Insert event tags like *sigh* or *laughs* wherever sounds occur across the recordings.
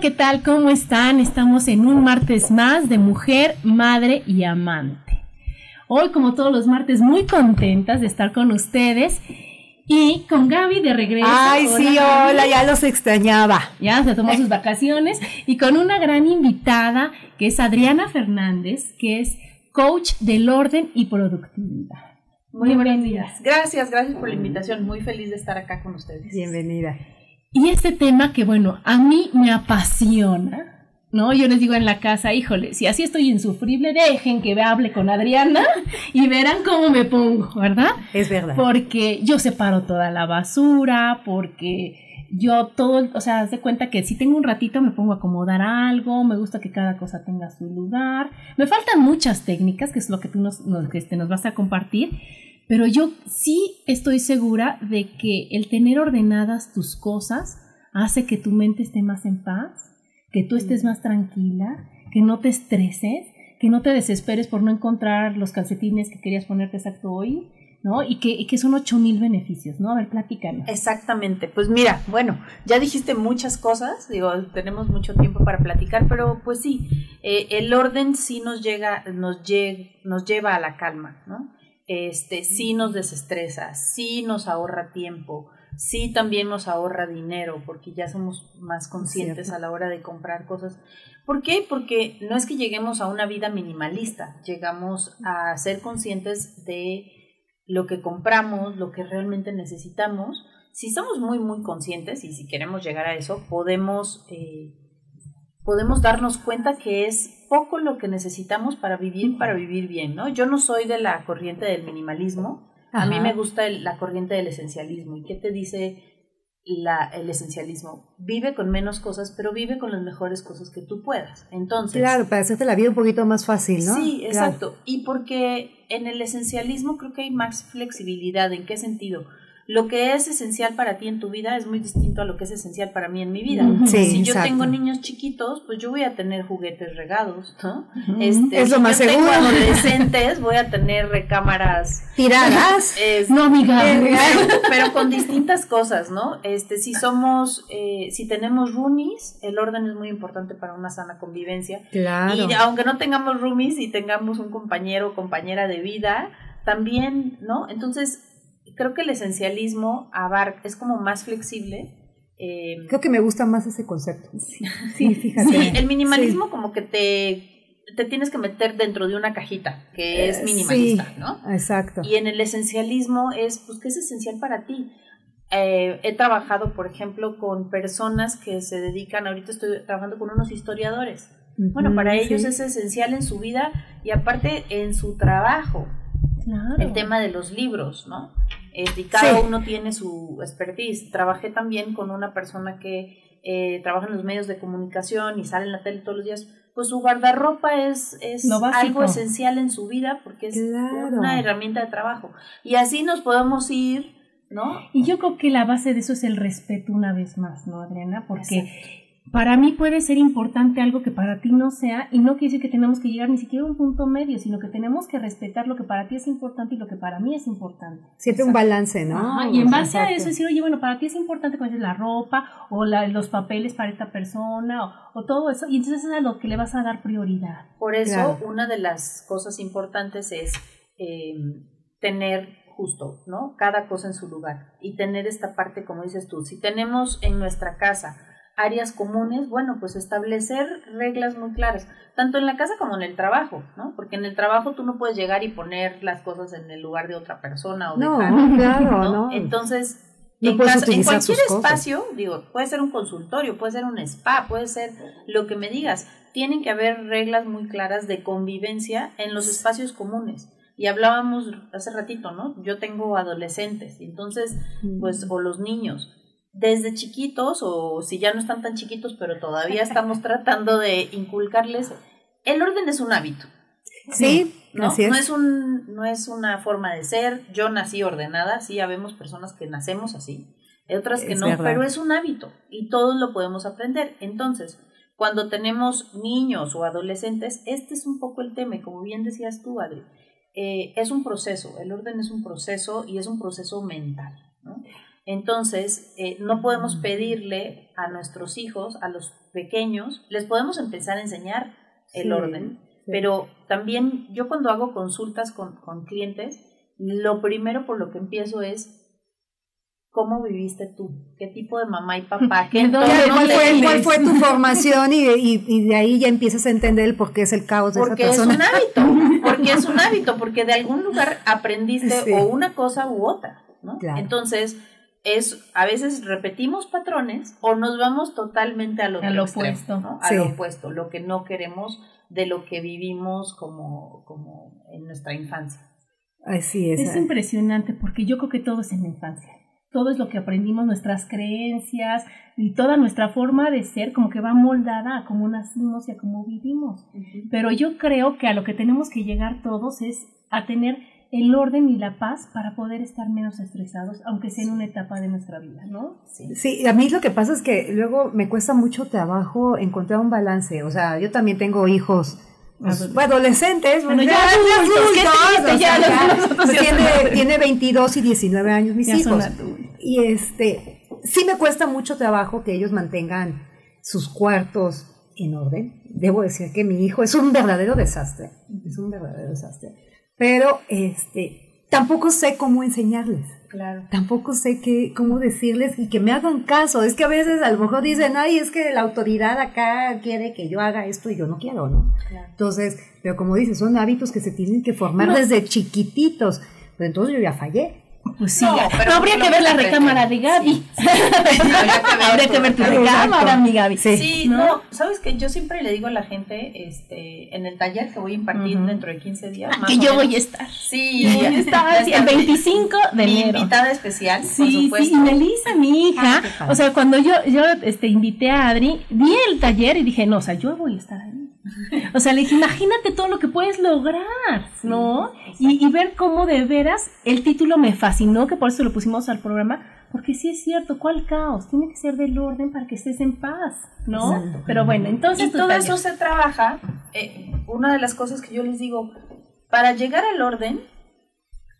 ¿Qué tal? ¿Cómo están? Estamos en un martes más de mujer, madre y amante. Hoy, como todos los martes, muy contentas de estar con ustedes y con Gaby de regreso. Ay, sí, hola, ya los extrañaba. Ya se tomó sus vacaciones y con una gran invitada que es Adriana Fernández, que es coach del orden y productividad. Muy bienvenida. Gracias, gracias por la invitación. Muy feliz de estar acá con ustedes. Bienvenida. Y este tema que, bueno, a mí me apasiona, ¿no? Yo les digo en la casa, híjole, si así estoy insufrible, dejen que hable con Adriana y verán cómo me pongo, ¿verdad? Es verdad. Porque yo separo toda la basura, porque yo todo, o sea, haz de cuenta que si tengo un ratito me pongo a acomodar algo, me gusta que cada cosa tenga su lugar. Me faltan muchas técnicas, que es lo que tú nos, nos, este, nos vas a compartir, pero yo sí estoy segura de que el tener ordenadas tus cosas hace que tu mente esté más en paz, que tú estés más tranquila, que no te estreses, que no te desesperes por no encontrar los calcetines que querías ponerte exacto hoy, ¿no? Y que, y que son ocho mil beneficios, ¿no? A ver, platícanos. Exactamente. Pues mira, bueno, ya dijiste muchas cosas, digo, tenemos mucho tiempo para platicar, pero pues sí, eh, el orden sí nos llega, nos, nos lleva a la calma, ¿no? Este, sí nos desestresa, sí nos ahorra tiempo, sí también nos ahorra dinero, porque ya somos más conscientes a la hora de comprar cosas. ¿Por qué? Porque no es que lleguemos a una vida minimalista, llegamos a ser conscientes de lo que compramos, lo que realmente necesitamos. Si somos muy, muy conscientes y si queremos llegar a eso, podemos eh, podemos darnos cuenta que es poco lo que necesitamos para vivir, para vivir bien, ¿no? Yo no soy de la corriente del minimalismo, a mí me gusta la corriente del esencialismo. ¿Y qué te dice la, el esencialismo? Vive con menos cosas, pero vive con las mejores cosas que tú puedas. Entonces... Claro, para hacerte la vida un poquito más fácil, ¿no? Sí, exacto. Y porque en el esencialismo creo que hay más flexibilidad. ¿En qué sentido? Lo que es esencial para ti en tu vida es muy distinto a lo que es esencial para mí en mi vida. si yo tengo niños chiquitos, pues yo voy a tener juguetes regados, ¿no? este, es lo más yo seguro. Tengo adolescentes, voy a tener recámaras *laughs* tiradas, *laughs* no amiga, *laughs* pero con distintas cosas, ¿no? Este, si somos, eh, si tenemos roomies, el orden es muy importante para una sana convivencia. Claro. Y aunque no tengamos roomies y tengamos un compañero o compañera de vida, también, ¿no? Entonces creo que el esencialismo abarca, es como más flexible. Eh, creo que me gusta más ese concepto. Sí, *laughs* fíjate. Sí, el minimalismo como que te, te tienes que meter dentro de una cajita que es eh, minimalista, ¿no? Exacto. Y en el esencialismo es, pues, ¿qué es esencial para ti? Eh, he trabajado, por ejemplo, con personas que se dedican, ahorita estoy trabajando con unos historiadores. bueno, para ellos es esencial en su vida y aparte en su trabajo. Claro. El tema de los libros, ¿no? Este, y cada uno tiene su expertise. Trabajé también con una persona que eh, trabaja en los medios de comunicación y sale en la tele todos los días. Pues su guardarropa es, es algo esencial en su vida porque es una herramienta de trabajo. Y así nos podemos ir ¿no? Y yo creo que la base de eso es el respeto una vez más, ¿no, Adriana? Porque para mí puede ser importante algo que para ti no sea, y no quiere decir que tenemos que llegar ni siquiera a un punto medio, sino que tenemos que respetar lo que para ti es importante y lo que para mí es importante. Siempre un balance, ¿no? Ajá, y en base a eso decir, oye, bueno, para ti es importante como dices, la ropa o la- los papeles para esta persona o, o todo eso, y entonces es a lo que le vas a dar prioridad. Por eso, Claro. una de las cosas importantes es eh, tener justo, ¿no? Cada cosa en su lugar y tener esta parte, como dices tú, si tenemos en nuestra casa áreas comunes, bueno, pues establecer reglas muy claras, tanto en la casa como en el trabajo, ¿no? Porque en el trabajo tú no puedes llegar y poner las cosas en el lugar de otra persona o No, *laughs* claro, ¿no? no. Entonces, No en, en cualquier espacio, digo, puede ser un consultorio, puede ser un spa, puede ser lo que me digas, tienen que haber reglas muy claras de convivencia en los espacios comunes. Y hablábamos hace ratito, ¿no? Yo tengo adolescentes, entonces, pues, o los niños, desde chiquitos, o si ya no están tan chiquitos, pero todavía estamos *laughs* tratando de inculcarles, el orden es un hábito. Sí, ¿no? así es. No es, un, no es una forma de ser. Yo nací ordenada, sí, habemos personas que nacemos así, otras que Es no, verdad. pero es un hábito y todos lo podemos aprender. Entonces, cuando tenemos niños o adolescentes, este es un poco el tema, y como bien decías tú, Adri, eh, es un proceso, el orden es un proceso y es un proceso mental, ¿no? Entonces, eh, no podemos pedirle a nuestros hijos, a los pequeños, les podemos empezar a enseñar el Sí, orden, sí. pero también yo cuando hago consultas con, con clientes, lo primero por lo que empiezo es cómo viviste tú, qué tipo de mamá y papá, *laughs* qué ¿De dónde Ya, entorno ¿Cuál fue, cuál fue tu formación? Y, y, y de ahí ya empiezas a entender el por qué es el caos de Porque esa es persona. un hábito, *laughs* porque es un hábito, porque de algún lugar aprendiste Sí. o una cosa u otra, ¿no? Claro. Entonces, es a veces repetimos patrones o nos vamos totalmente al otro Al extremo, opuesto. ¿no? Sí. Al opuesto, lo que no queremos de lo que vivimos como, como en nuestra infancia. Así es. Es impresionante porque yo creo que todo es en la infancia. Todo es lo que aprendimos, nuestras creencias y toda nuestra forma de ser como que va moldada a cómo nacimos y a cómo vivimos. Pero yo creo que a lo que tenemos que llegar todos es a tener el orden y la paz para poder estar menos estresados, aunque sea en una etapa de nuestra vida, ¿no? Sí. Sí, a mí lo que pasa es que luego me cuesta mucho trabajo encontrar un balance. O sea, yo también tengo hijos pues, Adolescentes. Bueno, ya tiene, tiene 22 y 19 años mis Ya hijos. Y este, sí me cuesta mucho trabajo que ellos mantengan sus cuartos en orden. Debo decir que mi hijo es un verdadero desastre. Es un verdadero desastre. Pero este, tampoco sé cómo enseñarles Claro. tampoco sé qué, cómo decirles y que me hagan caso. Es que a veces a lo mejor dicen, ay, es que la autoridad acá quiere que yo haga esto y yo no quiero, ¿no? Claro. Entonces, pero como dices, son hábitos que se tienen que formar No. desde chiquititos. Pero entonces yo ya fallé. Pues sí, No, ya. pero No, habría que ver la recámara de Gaby. Sí. Habría que *laughs* ver habría que tu ver tu recámara. mi Gaby. Sí. Sí, ¿No? no, sabes que yo siempre le digo a la gente, este, en el taller que voy a impartir dentro de 15 días, más Que yo menos. voy a estar. Sí, voy a estar sí, el 25 de mi enero. invitada especial, por Sí, supuesto. sí, y Melissa, mi hija, Ah, padre. o sea, cuando yo, yo este, invité a Adri, vi el taller y dije, no, o sea, yo voy a estar ahí. O sea, le dije, imagínate todo lo que puedes lograr, ¿no? Y, y ver cómo de veras el título me fascinó, que por eso lo pusimos al programa, porque sí es cierto, ¿cuál caos? Tiene que ser del orden para que estés en paz, ¿no? Exacto. Pero bueno, entonces y todo taller. eso se trabaja. eh, una de las cosas que yo les digo, para llegar al orden,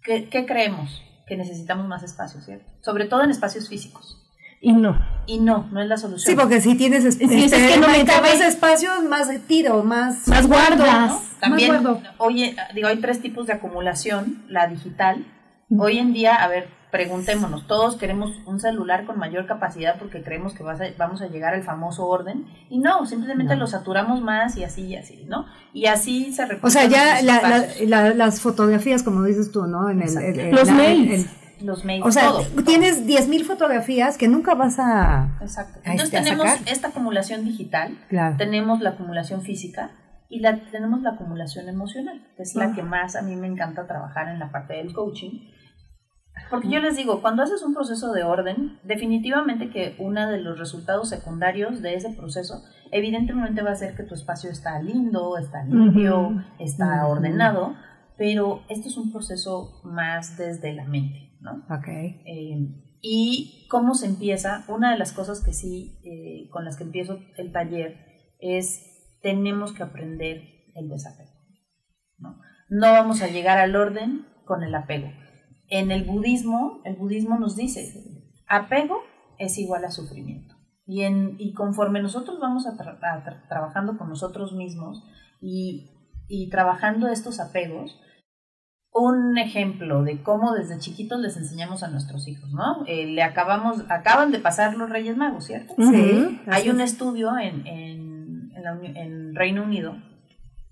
¿qué, qué creemos? Que necesitamos más espacio, ¿cierto? Sobre todo en espacios físicos. Y no. Y no, no es la solución. Sí, porque si tienes es- Sí, es este, que no me más- cabe. más espacios, más tiro, más... Más guardas. ¿no? También, Más guardo. oye, digo, hay tres tipos de acumulación, la digital. Hoy en día, a ver, preguntémonos, todos queremos un celular con mayor capacidad porque creemos que vas a- vamos a llegar al famoso orden y no, simplemente No. lo saturamos más y así y así, ¿no? Y así se O sea, ya la- la- las fotografías, como dices tú, ¿no? En el, Exacto. el- el- Los la- mails. Los mails, o sea, todo, tienes 10.000 fotografías que nunca vas a... Exacto. a Entonces este, a tenemos sacar. esta acumulación digital, Claro. tenemos la acumulación física y la, tenemos la acumulación emocional, que es la Ah. que más a mí me encanta trabajar en la parte del coaching. Porque yo les digo, cuando haces un proceso de orden, definitivamente que uno de los resultados secundarios de ese proceso, evidentemente va a ser que tu espacio está lindo, está limpio, Ujú. está Ujú. ordenado, pero esto es un proceso más desde la mente. ¿No? Ok. Eh, y cómo se empieza, una de las cosas que sí, eh, con las que empiezo el taller, es tenemos que aprender el desapego. ¿no? no vamos a llegar al orden con el apego. En el budismo, el budismo nos dice, apego es igual a sufrimiento. Y, en, y conforme nosotros vamos a, tra- a tra- trabajando con nosotros mismos y, y trabajando estos apegos, un ejemplo de cómo desde chiquitos les enseñamos a nuestros hijos, ¿no? Eh, le acabamos, acaban de pasar los Reyes Magos, ¿cierto? Sí. Hay un estudio en, en, en, la en Reino Unido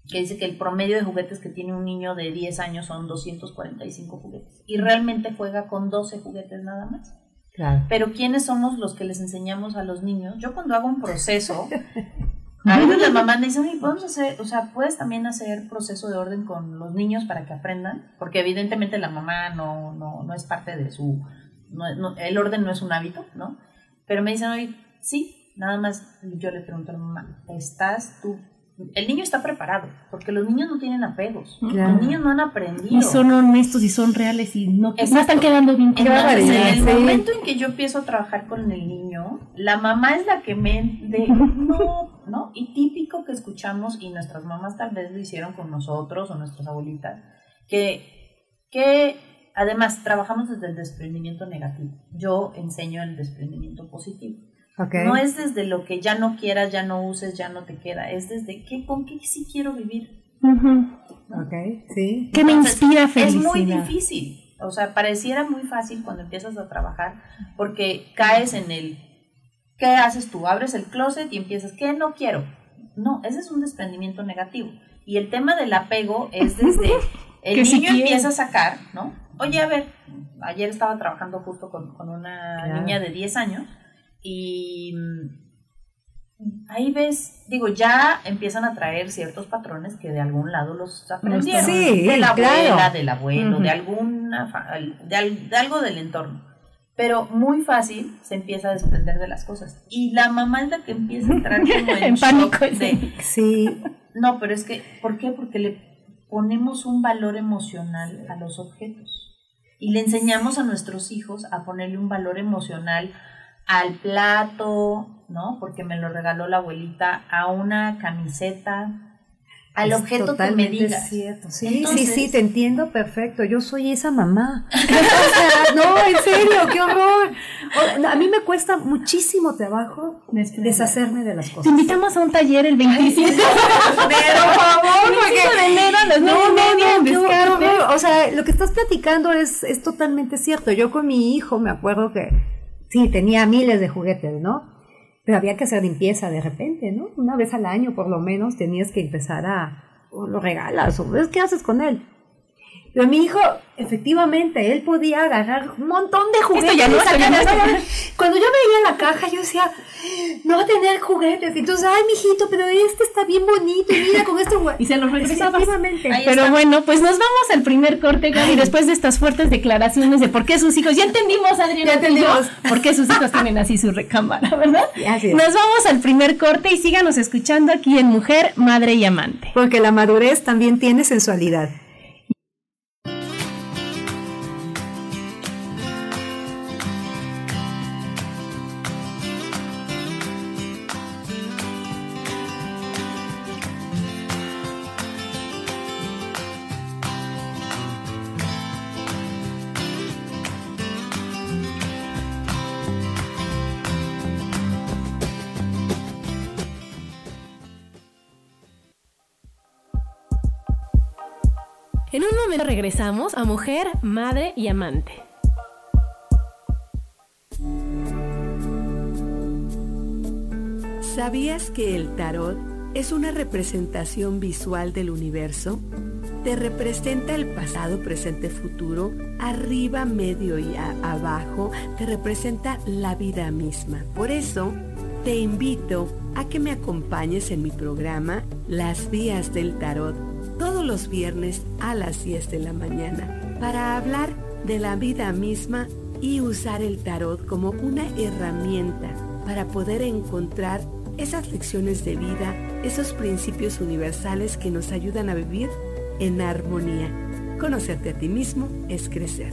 que dice que el promedio de juguetes que tiene un niño de 10 años son 245 juguetes y realmente juega con 12 juguetes nada más. Claro. Pero ¿quiénes somos los que les enseñamos a los niños? Yo cuando hago un proceso, *laughs* a veces las mamás me dicen, "Oye, podemos hacer, o sea, puedes también hacer proceso de orden con los niños para que aprendan, porque evidentemente la mamá no, no, no es parte de su, no- no- el orden no es un hábito, ¿no? Pero me dicen, oye, sí, nada más yo le pregunto a la mamá, ¿estás tú? El niño está preparado, porque los niños no tienen apegos, Claro. los niños no han aprendido. Y son honestos y son reales y no, están quedando bien Entonces, en el sí. momento en que yo empiezo a trabajar con el niño, la mamá es la que me de no, ¿no? Y típico que escuchamos, y nuestras mamás tal vez lo hicieron con nosotros o nuestras abuelitas, que, que además trabajamos desde el desprendimiento negativo. Yo enseño el desprendimiento positivo. Ok. No es desde lo que ya no quieras, ya no uses, ya no te queda, es desde qué, con qué sí quiero vivir. Ujú. Ok, sí. ¿Qué me inspira Es felicidad? muy difícil. O sea, pareciera muy fácil cuando empiezas a trabajar porque caes en el ¿qué haces tú? Abres el closet y empiezas, ¿qué no quiero? No, ese es un desprendimiento negativo. Y el tema del apego es *laughs* desde el Que niño si empieza a sacar, ¿no? Oye, a ver, ayer estaba trabajando justo con, con una Claro. niña de 10 años y mm, ahí ves, digo, ya empiezan a traer ciertos patrones que de algún lado los aprendieron. Sí, de la abuela, claro. del abuelo, de alguna de, al- de algo del entorno. Pero muy fácil se empieza a desprender de las cosas. Y la mamá es la que empieza a entrar como *laughs* en, En pánico, de, Sí, no, pero es que, ¿por qué? Porque le ponemos un valor emocional a los objetos. Y le enseñamos a nuestros hijos a ponerle un valor emocional al plato, ¿no? Porque me lo regaló la abuelita, a una camiseta, al es objeto que me digas. cierto. Sí, Entonces- sí, sí, te entiendo perfecto. Yo soy esa mamá. *laughs* No, en serio, qué horror. No, a mí me cuesta muchísimo trabajo deshacerme de las Te cosas. invitamos a un taller el 27 *laughs* Por favor, de enero a las No, no, no, qué horror. O sea, lo que estás platicando es, es totalmente cierto. Yo con mi hijo me acuerdo que sí, tenía miles de juguetes, ¿no? Pero había que hacer limpieza de repente, ¿no? Una vez al año por lo menos tenías que empezar a, o lo regalas, o ves qué haces con él. Pero mi hijo, efectivamente, él podía agarrar un montón de juguetes. ya no, esto ya no, sacar- esto Cuando yo veía la caja, yo decía, no va a tener juguetes. Entonces, ay, mijito, pero este está bien bonito. Y mira con este juguete. Y se los. Ahí Pero está. bueno, pues nos vamos al primer corte, Gaby, después de estas fuertes declaraciones de por qué sus hijos, ya entendimos, Adriana, Ya yo, entendimos. por qué sus hijos tienen así su recámara, ¿verdad? Así es. Nos vamos al primer corte y síganos escuchando aquí en Mujer, Madre y Amante. Porque la madurez también tiene sensualidad. Regresamos a Mujer, Madre y Amante. ¿Sabías que el tarot es una representación visual del universo? Te representa el pasado, presente, futuro, arriba, medio y abajo, te representa la vida misma. Por eso, te invito a que me acompañes en mi programa Las Vías del Tarot, todos los viernes a las 10 de la mañana, para hablar de la vida misma y usar el tarot como una herramienta para poder encontrar esas lecciones de vida, esos principios universales que nos ayudan a vivir en armonía. Conocerte a ti mismo es crecer.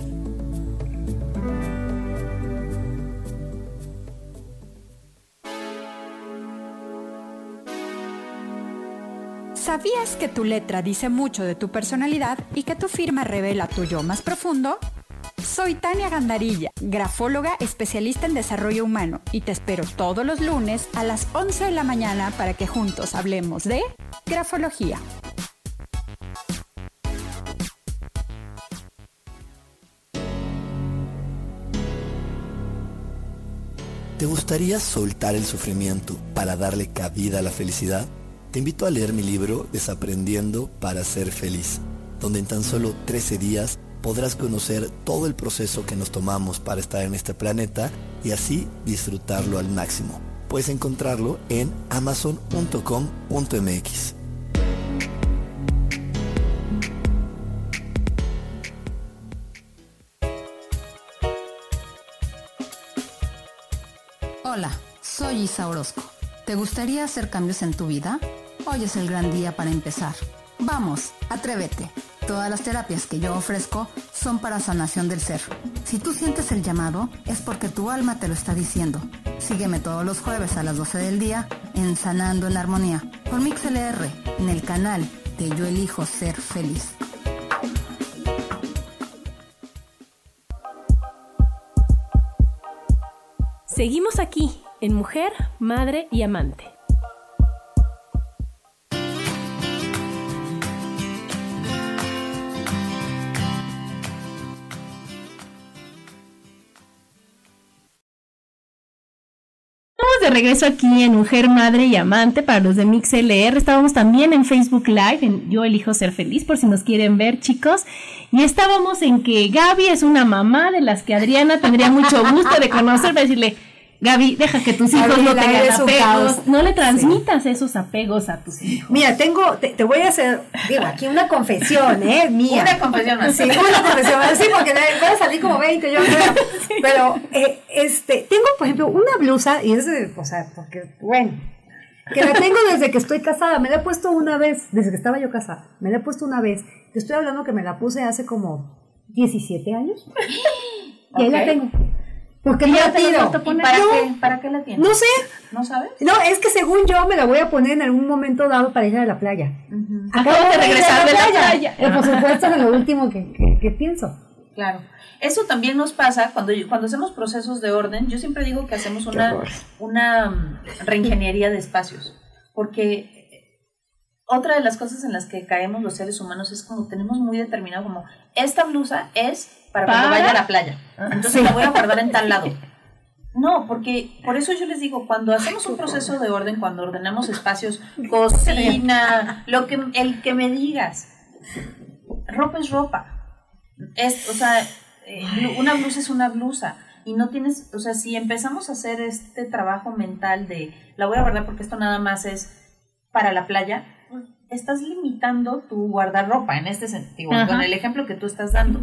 ¿Sabías que tu letra dice mucho de tu personalidad y que tu firma revela tu yo más profundo? Soy Tania Gandarilla, grafóloga especialista en desarrollo humano y te espero todos los lunes a las 11 de la mañana para que juntos hablemos de grafología. ¿Te gustaría soltar el sufrimiento para darle cabida a la felicidad? Te invito a leer mi libro Desaprendiendo para ser feliz, donde en tan solo 13 días podrás conocer todo el proceso que nos tomamos para estar en este planeta y así disfrutarlo al máximo. Puedes encontrarlo en amazon.com.mx. Hola, soy Isa Orozco. ¿Te gustaría hacer cambios en tu vida? Hoy es el gran día para empezar. Vamos, atrévete. Todas las terapias que yo ofrezco son para sanación del ser. Si tú sientes el llamado, es porque tu alma te lo está diciendo. Sígueme todos los jueves a las 12 del día en Sanando en Armonía por MixLR en el canal de Yo Elijo Ser Feliz. Seguimos aquí en Mujer, Madre y Amante. Regreso aquí en Mujer, Madre y Amante para los de MixLR. Estábamos también en Facebook Live, en Yo Elijo Ser Feliz, por si nos quieren ver, chicos. Y estábamos en que Gaby es una mamá de las que Adriana tendría mucho gusto de conocer, para decirle, Gaby, deja que tus hijos no tengan apegos. No le transmitas esos apegos a tus hijos. Mira, tengo, te, voy a hacer, digo, aquí una confesión, ¿eh? *laughs* Mía. Una confesión así. Sí, una confesión así, porque voy a salir como 20, yo creo. *laughs* Pero, eh, este, tengo, por ejemplo, una blusa, y es o sea, porque, bueno, que la tengo desde que estoy casada. Me la he puesto una vez, desde que estaba yo casada. Me la he puesto una vez. Te estoy hablando que me la puse hace como 17 años. *gasps* Y ahí la tengo. Porque no la tiro. para, qué, ¿Para qué la tienes? No sé. ¿No sabes? No, es que según yo me la voy a poner en algún momento dado para ir a la playa. Acabo de regresar de la playa. Eh, por supuesto, es lo último que, que, pienso. Claro. Eso también nos pasa cuando, cuando hacemos procesos de orden. Yo siempre digo que hacemos una, una mm, reingeniería de espacios. Porque otra de las cosas en las que caemos los seres humanos es como tenemos muy determinado como esta blusa es para, cuando vaya a la playa. Ah, Entonces la voy a guardar en tal lado. *laughs* No, porque por eso yo les digo, cuando hacemos un proceso de orden, cuando ordenamos espacios, *laughs* cocina, lo que el que me digas, ropa es ropa. Es, o sea, eh, una blusa es una blusa y no tienes, o sea, si empezamos a hacer este trabajo mental de la voy a guardar porque esto nada más es para la playa, estás limitando tu guardarropa en este sentido, con el ejemplo que tú estás dando.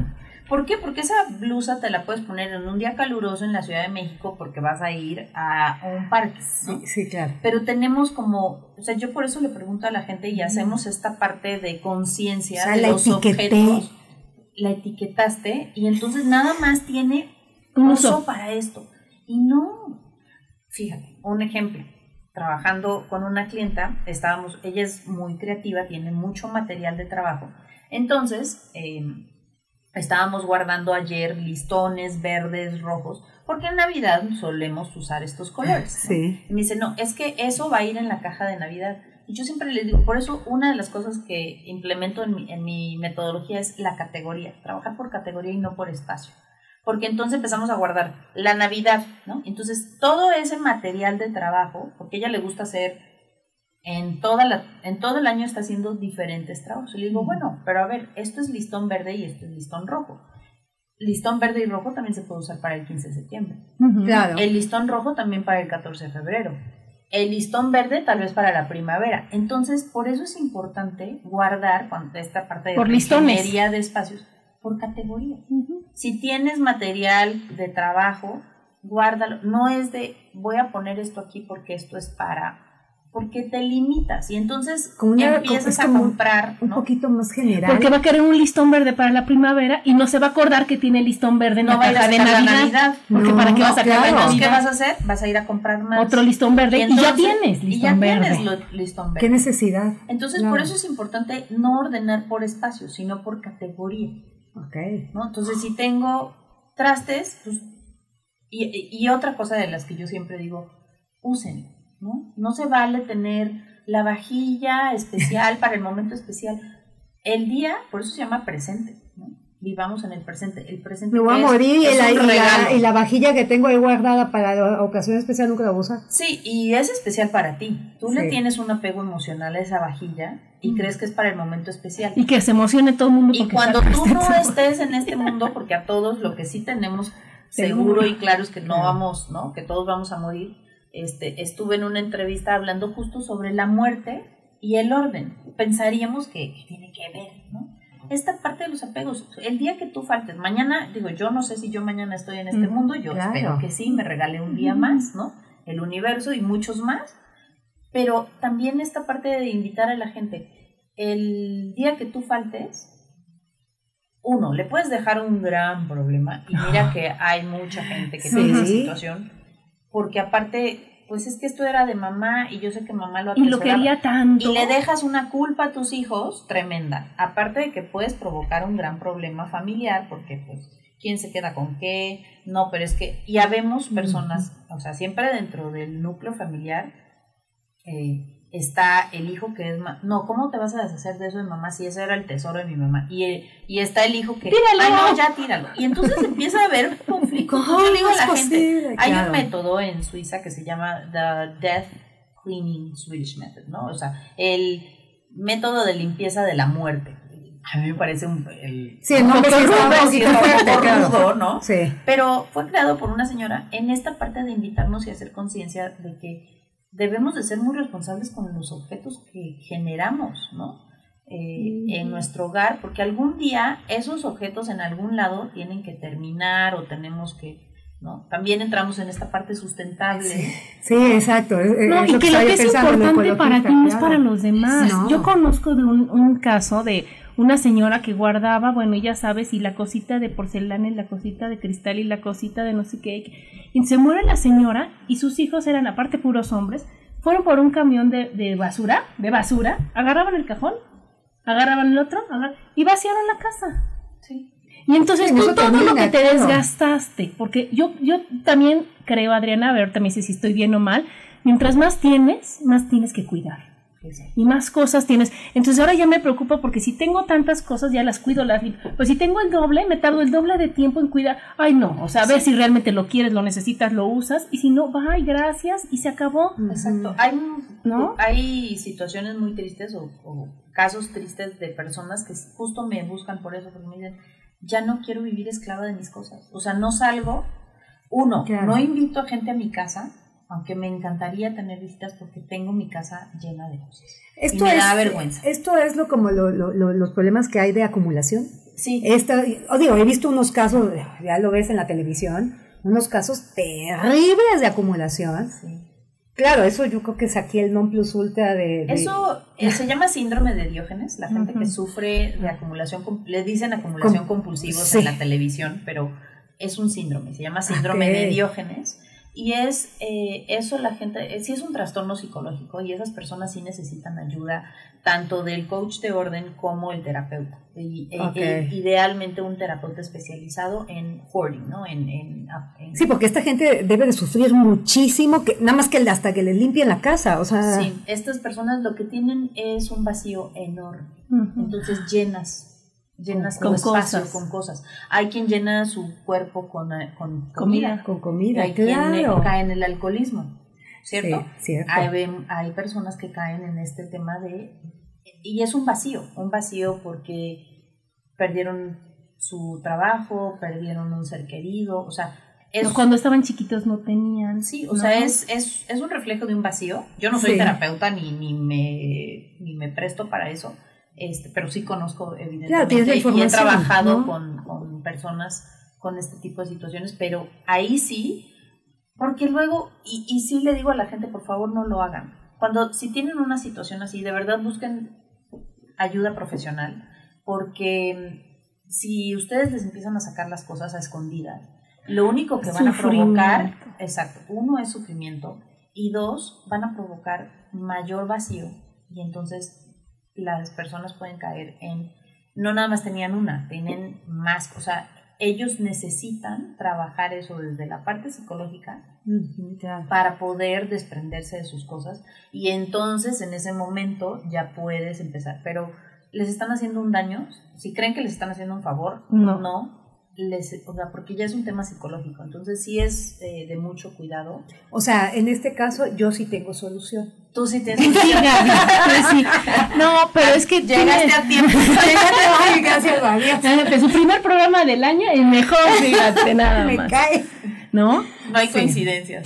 ¿Por qué? Porque esa blusa te la puedes poner en un día caluroso en la Ciudad de México porque vas a ir a un parque. Sí, claro. Pero tenemos como, o sea, yo por eso le pregunto a la gente y hacemos esta parte de conciencia de los objetos. La etiquetaste y entonces nada más tiene uso para esto. Y no, fíjate, un ejemplo trabajando con una clienta, estábamos, ella es muy creativa, tiene mucho material de trabajo. Entonces, eh, Estábamos guardando ayer listones verdes, rojos, porque en Navidad solemos usar estos colores. Sí. Y me dice, no, es que eso va a ir en la caja de Navidad. Y yo siempre les digo, por eso una de las cosas que implemento en mi, en mi metodología es la categoría, trabajar por categoría y no por espacio. Porque entonces empezamos a guardar la Navidad, ¿no? Entonces todo ese material de trabajo, porque a ella le gusta hacer en, toda la, en todo el año está haciendo diferentes trabajos. Y le digo, bueno, pero a ver, esto es listón verde y esto es listón rojo. Listón verde y rojo también se puede usar para el 15 de septiembre. Claro. El listón rojo también para el 14 de febrero. El listón verde tal vez para la primavera. Entonces, por eso es importante guardar esta parte de por ingeniería de espacios por categoría. Si tienes material de trabajo, guárdalo. No es de voy a poner esto aquí porque esto es para porque te limitas y entonces Como una- empiezas a comprar, Un ¿no? poquito más general. Porque va a querer un listón verde para la primavera y no se va a acordar que tiene listón verde en No la va a ir a de Navidad. Navidad. Porque No, para qué vas a sacar claro. ¿qué vas a hacer? Vas a ir a comprar más. Otro listón verde y, ya tienes y listón ya verde. tienes lo- listón ¿Qué verde. necesidad? Entonces, Claro. por eso es importante no ordenar por espacio, sino por categoría. Ok. ¿no? Entonces, si tengo trastes, pues, y, y otra cosa de las que yo siempre digo, usen, ¿no? No se vale tener la vajilla especial para el momento especial. El día, por eso se llama presente, ¿no? Vivamos en el presente. El presente Me voy a es- morir y la, y, la, y la vajilla que tengo ahí guardada para la ocasión especial nunca la voy a usar. Sí, y es especial para ti. Tú le tienes un apego emocional a esa vajilla y crees que es para el momento especial. Y que se emocione todo el mundo. Y cuando tú este no estés en este mundo, porque a todos lo que sí tenemos *laughs* seguro y claro es que no vamos, ¿no? Que todos vamos a morir. Este, estuve en una entrevista hablando justo sobre la muerte y el orden. Pensaríamos que, que tiene que ver, ¿no? Esta parte de los apegos, el día que tú faltes, mañana, digo, yo no sé si yo mañana estoy en este Mm, mundo, yo claro. espero que sí, me regale un día más, ¿no? El universo y muchos más, pero también esta parte de invitar a la gente, el día que tú faltes, uno, le puedes dejar un gran problema y mira *laughs* que hay mucha gente que Sí. tiene esa situación, porque aparte, pues es que esto era de mamá y yo sé que mamá lo Y lo atesoraba. quería tanto. Y le dejas una culpa a tus hijos tremenda. Aparte de que puedes provocar un gran problema familiar, porque pues, ¿quién se queda con qué? No, pero es que ya vemos personas, o sea, siempre dentro del núcleo familiar eh, está el hijo que es. No, ¿cómo te vas a deshacer de eso de mamá si ese era el tesoro de mi mamá? Y, y está el hijo que... ¡Tíralo! Ay, no, ya tíralo. Y entonces *laughs* empieza a haber *laughs* conflicto. ¿Cómo Yo digo a la gente, hay Claro. un método en Suiza que se llama The Death Cleaning Swedish Method, ¿no? O sea, el método de limpieza de la muerte. A mí me parece un... El, Sí, el nombre claro. ¿no? Sí. Pero fue creado por una señora en esta parte de invitarnos y hacer conciencia de que debemos de ser muy responsables con los objetos que generamos, ¿no? Eh, En nuestro hogar, porque algún día esos objetos en algún lado tienen que terminar o tenemos que, ¿no? También entramos en esta parte sustentable. Sí, exacto. es- es No, y lo que lo que es importante para ti no es para los demás. No. Yo conozco de un, un caso de una señora que guardaba, bueno, ya sabes, y la cosita de porcelana y la cosita de cristal y la cosita de no sé qué. Y se muere la señora y sus hijos eran aparte puros hombres. Fueron por un camión de, de basura, de basura, agarraban el cajón, agarraban el otro y vaciaron la casa. Sí. Y entonces Sí, tú todo lo que te claro. desgastaste, porque yo, yo también creo, Adriana, a ver, también sé si estoy bien o mal, mientras más tienes, más tienes que cuidar. Y más cosas tienes. Entonces ahora ya me preocupa porque si tengo tantas cosas, ya las cuido, las. Pues si tengo el doble, me tardo el doble de tiempo en cuidar. Ay, no. O sea, a ver si realmente lo quieres, lo necesitas, lo usas. Y si no, bye, gracias. Y se acabó. Exacto. Hay, ¿No? hay situaciones muy tristes o, o casos tristes de personas que justo me buscan por eso, porque me dicen, ya no quiero vivir esclava de mis cosas. O sea, no salgo. Uno, Claro. no invito a gente a mi casa, aunque me encantaría tener visitas porque tengo mi casa llena de cosas. Esto y me es, da vergüenza. Esto es lo, como lo- lo- lo- los problemas que hay de acumulación. Sí. Esta, o digo, he visto unos casos, ya lo ves en la televisión, unos casos terribles de acumulación. sí. Claro, eso yo creo que es aquí el non plus ultra de... de- Eso eh, se llama síndrome de Diógenes, la gente que sufre de acumulación, le dicen acumulación Com- compulsivos sí. en la televisión, pero es un síndrome, se llama síndrome de. Diógenes. Y es eh, eso, la gente, eh, sí es un trastorno psicológico y esas personas sí necesitan ayuda tanto del coach de orden como el terapeuta. Y, e- e- idealmente un terapeuta especializado en hoarding, ¿no? En, en- en- Sí, porque esta gente debe de sufrir muchísimo, que nada más que hasta que les limpien la casa, o sea... Sí, estas personas lo que tienen es un vacío enorme. Entonces llenas, llenas Con espacio cosas. con cosas. Hay quien llena su cuerpo con, eh, con comida. Comida. Con comida, hay quien eh, claro. cae en el alcoholismo, ¿cierto? Sí, cierto. Hay, ven- hay personas que caen en este tema de... Y es un vacío, un vacío porque perdieron su trabajo, perdieron un ser querido, o sea, es... Cuando estaban chiquitos no tenían. Sí, o ¿no? sea, es, es, es un reflejo de un vacío. Yo no soy Sí. terapeuta ni, ni, me, ni me presto para eso, este, pero sí conozco evidentemente y he trabajado ¿no? con, con personas con este tipo de situaciones, pero ahí sí, porque luego, y, y sí le digo a la gente, por favor no lo hagan. cuando si tienen una situación así, de verdad busquen ayuda profesional, porque si ustedes les empiezan a sacar las cosas a escondidas, lo único que van a provocar, exacto, uno es sufrimiento y dos, van a provocar mayor vacío y entonces las personas pueden caer en, no nada más tenían una, tienen más, o sea, ellos necesitan trabajar eso desde la parte psicológica para poder desprenderse de sus cosas y entonces en ese momento ya puedes empezar, pero les están haciendo un daño, si creen que les están haciendo un favor, no, no les, o sea, porque ya es un tema psicológico, entonces sí es eh, de mucho cuidado. O sea, en este caso yo sí tengo solución. Tú sí tienes *laughs* solución. sí. No, pero es que llegaste a tiempo. *laughs* Ay, gracias, María. Su primer programa del año es mejor, fíjate, nada *laughs* Me más. cae. ¿No? No hay coincidencias.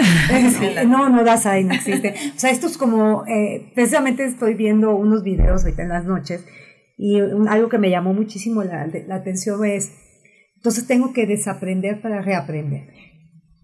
no, no das ahí, no existe. O sea, esto es como, eh, precisamente estoy viendo unos videos ahorita en las noches y un- algo que me llamó muchísimo la, la atención es, entonces tengo que desaprender para reaprender.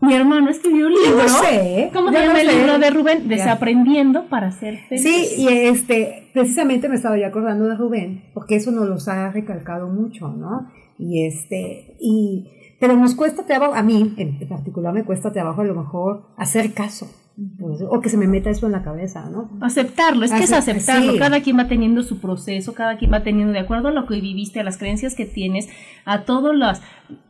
Mi hermano escribió un libro. lo sé, ¿eh? ¿Cómo se llama lo el libro de Rubén? Ya. Desaprendiendo para ser feliz. Sí, y este, precisamente me estaba yo acordando de Rubén, porque eso nos los ha recalcado mucho, ¿no? Y este, y, pero nos cuesta trabajo, a mí en particular me cuesta trabajo a lo mejor hacer caso, pues, o que se me meta eso en la cabeza, ¿no? Aceptarlo, es que es Aceptar, aceptarlo. sí. Cada quien va teniendo su proceso, cada quien va teniendo de acuerdo a lo que viviste, a las creencias que tienes, a todos los.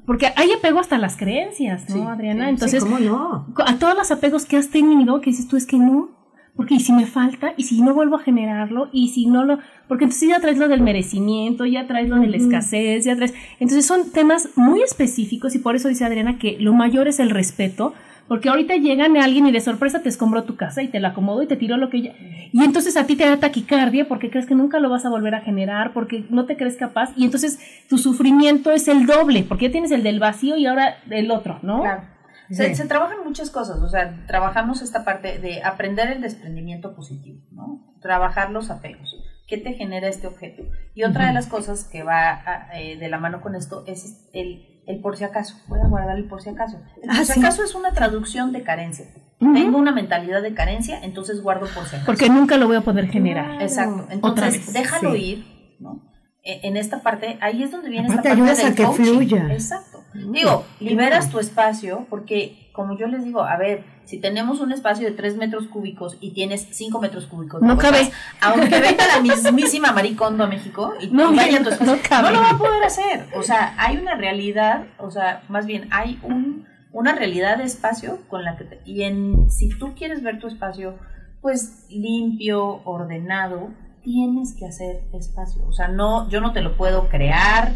Porque hay apego hasta las creencias, ¿no, Sí, Adriana? sí, Entonces, Sí, ¿cómo no? a todos los apegos que has tenido, que dices tú es que no, porque y si me falta, y si no vuelvo a generarlo, y si no lo, porque entonces ya traes lo del merecimiento, ya traes lo de la escasez, ya traes, entonces son temas muy específicos y por eso dice Adriana que lo mayor es el respeto, porque ahorita llegan a alguien y de sorpresa te escombró tu casa y te la acomodó y te tiró lo que ya, y entonces a ti te da taquicardia porque crees que nunca lo vas a volver a generar, porque no te crees capaz, y entonces tu sufrimiento es el doble, porque ya tienes el del vacío y ahora el otro, ¿no? Claro. Se, Sí. se trabajan muchas cosas, o sea, trabajamos esta parte de aprender el desprendimiento positivo, ¿no? Trabajar los apegos. ¿Qué te genera este objeto? Y otra de las cosas que va a- eh, de la mano con esto es el, el por si acaso. Voy a guardar el por si acaso. El Ah, por si sí. acaso es una traducción de carencia. Tengo una mentalidad de carencia, entonces guardo por si acaso. Porque nunca lo voy a poder generar. Exacto. Entonces, déjalo sí. ir, ¿no? E- En esta parte, ahí es donde viene Aparte, esta parte ayudas del a que coaching. fluya. Exacto. Mm, Digo, liberas tu espacio porque, como yo les digo, a ver, si tenemos un espacio de 3 metros cúbicos y tienes 5 metros cúbicos, No cosas, cabe. Aunque venga la mismísima Maricondo a México y, No, y vaya a tu espacio, no cabe. no lo va a poder hacer. O sea, hay una realidad, o sea, más bien hay un, una realidad de espacio con la que te- y en si tú quieres ver tu espacio pues limpio, ordenado, tienes que hacer espacio. O sea, no yo no te lo puedo crear,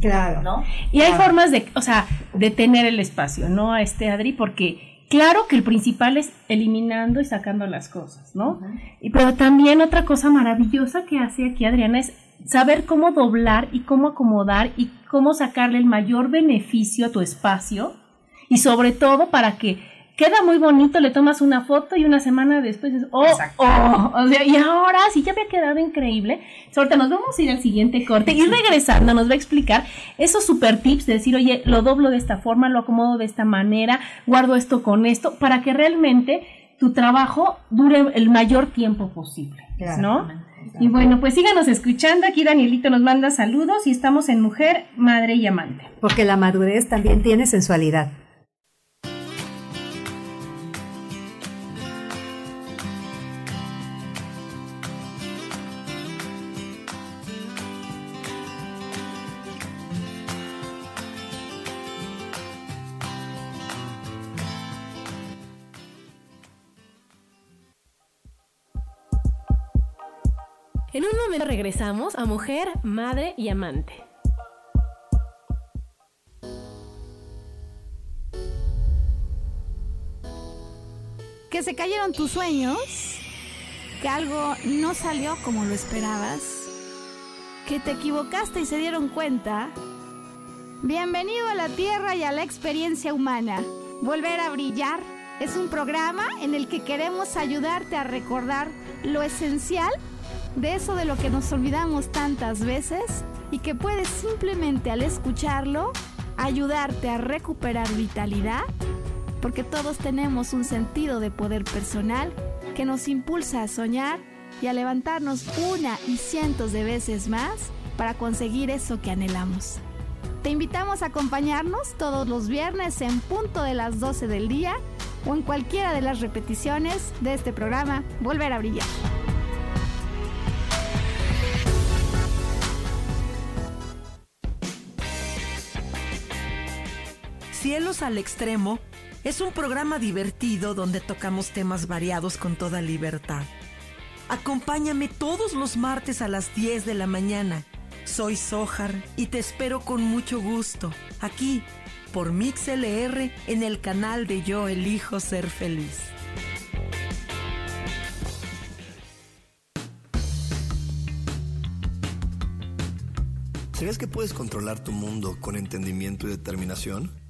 Claro. ¿no? Y hay Claro. formas de, o sea, de tener el espacio, ¿no? A este Adri, porque claro que el principal es eliminando y sacando las cosas, ¿no? Y, pero también otra cosa maravillosa que hace aquí Adriana es saber cómo doblar y cómo acomodar y cómo sacarle el mayor beneficio a tu espacio y sobre todo para que queda muy bonito, le tomas una foto y una semana después dices, oh, Exacto. oh, o sea, y ahora sí ya me ha quedado increíble. Ahorita nos vamos a ir al siguiente corte y regresando nos va a explicar esos super tips de decir, oye, lo doblo de esta forma, lo acomodo de esta manera, guardo esto con esto, para que realmente tu trabajo dure el mayor tiempo posible, Claro. ¿no? Y bueno, pues síganos escuchando. Aquí Danielito nos manda saludos y estamos en Mujer, Madre y Amante. Porque la madurez también tiene sensualidad. Regresamos a Mujer, Madre y Amante. que se cayeron tus sueños, que algo no salió como lo esperabas, que te equivocaste y se dieron cuenta. Bienvenido a la Tierra y a la experiencia humana. Volver a brillar es un programa en el que queremos ayudarte a recordar lo esencial de eso de lo que nos olvidamos tantas veces y que puedes simplemente al escucharlo ayudarte a recuperar vitalidad porque todos tenemos un sentido de poder personal que nos impulsa a soñar y a levantarnos una y cientos de veces más para conseguir eso que anhelamos. Te invitamos a acompañarnos todos los viernes en punto de las 12 del día o en cualquiera de las repeticiones de este programa Volver a Brillar. Cielos al Extremo es un programa divertido donde tocamos temas variados con toda libertad. Acompáñame todos los martes a las 10 de la mañana. Soy Sojar y te espero con mucho gusto aquí por MixLR en el canal de Yo Elijo Ser Feliz. ¿Sabías que puedes controlar tu mundo con entendimiento y determinación?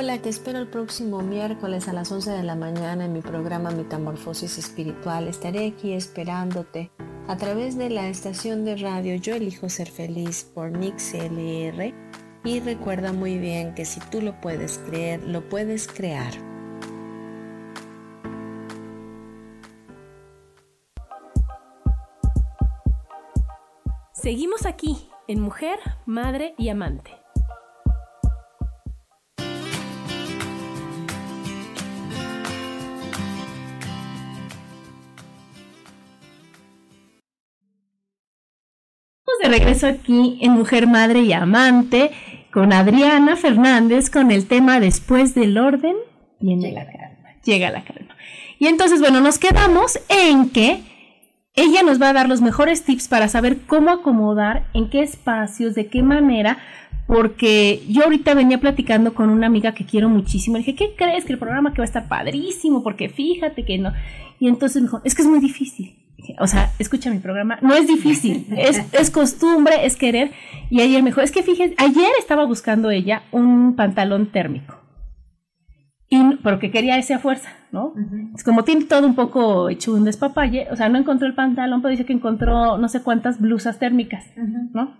Hola, te espero el próximo miércoles a las 11 de la mañana en mi programa Metamorfosis Espiritual. Estaré aquí esperándote a través de la estación de radio Yo elijo ser feliz por Mix LR y recuerda muy bien que si tú lo puedes creer, lo puedes crear. Seguimos aquí en Mujer, Madre y Amante. De regreso aquí en Mujer, Madre y Amante con Adriana Fernández con el tema Después del orden viene la calma. Llega la calma. Y entonces, bueno, nos quedamos en que ella nos va a dar los mejores tips para saber cómo acomodar, en qué espacios, de qué manera, porque yo ahorita venía platicando con una amiga que quiero muchísimo. Le dije, ¿qué crees? Que el programa que va a estar padrísimo, porque fíjate que no. Y entonces me dijo, es que es muy difícil. O sea, escucha mi programa, no es difícil, es, *laughs* es costumbre, es querer. Y ayer me dijo, es que fíjate, ayer estaba buscando ella un pantalón térmico. Y, porque quería esa fuerza, ¿no? Es como tiene todo un poco hecho un despapalle, o sea, no encontró el pantalón, pero dice que encontró no sé cuántas blusas térmicas, ¿no?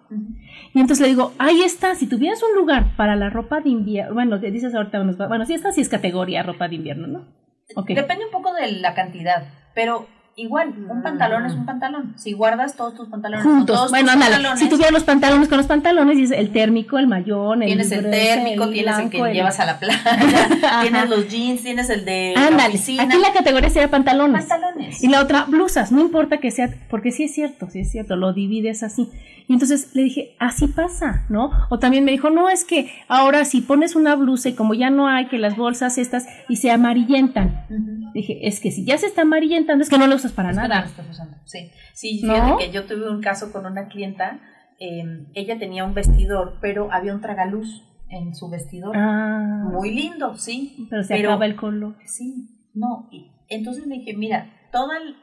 Y entonces le digo, ahí está, si tuvieras un lugar para la ropa de invierno, bueno, dices ahorita, bueno, sí, esta sí es categoría ropa de invierno, ¿no? Okay. Depende un poco de la cantidad, pero igual, un pantalón es un pantalón. Si guardas todos tus pantalones juntos, todos bueno, tus ándale, si tuvieras los pantalones con los pantalones, dices el térmico, el mayón, el Tienes el térmico, el tienes blanco, el que el... llevas a la *laughs* playa, tienes los jeans, tienes el de ándale, la. Aquí la categoría sería pantalones. Pantalones. Y la otra, blusas, no importa que sea, porque sí es cierto, sí es cierto, lo divides así. Y entonces le dije, así pasa, ¿no? O también me dijo, no, es que ahora si pones una blusa y como ya no hay que las bolsas estas y se amarillentan. Uh -huh. Dije, es que si ya se está amarillentando es que no lo usas para es nada. Que usando. Sí, sí fíjate ¿No? que yo tuve un caso con una clienta, eh, ella tenía un vestidor, pero había un tragaluz en su vestidor. Ah, Muy lindo, sí. pero se acaba el color. Sí, no. Y entonces le dije, mira, toda el,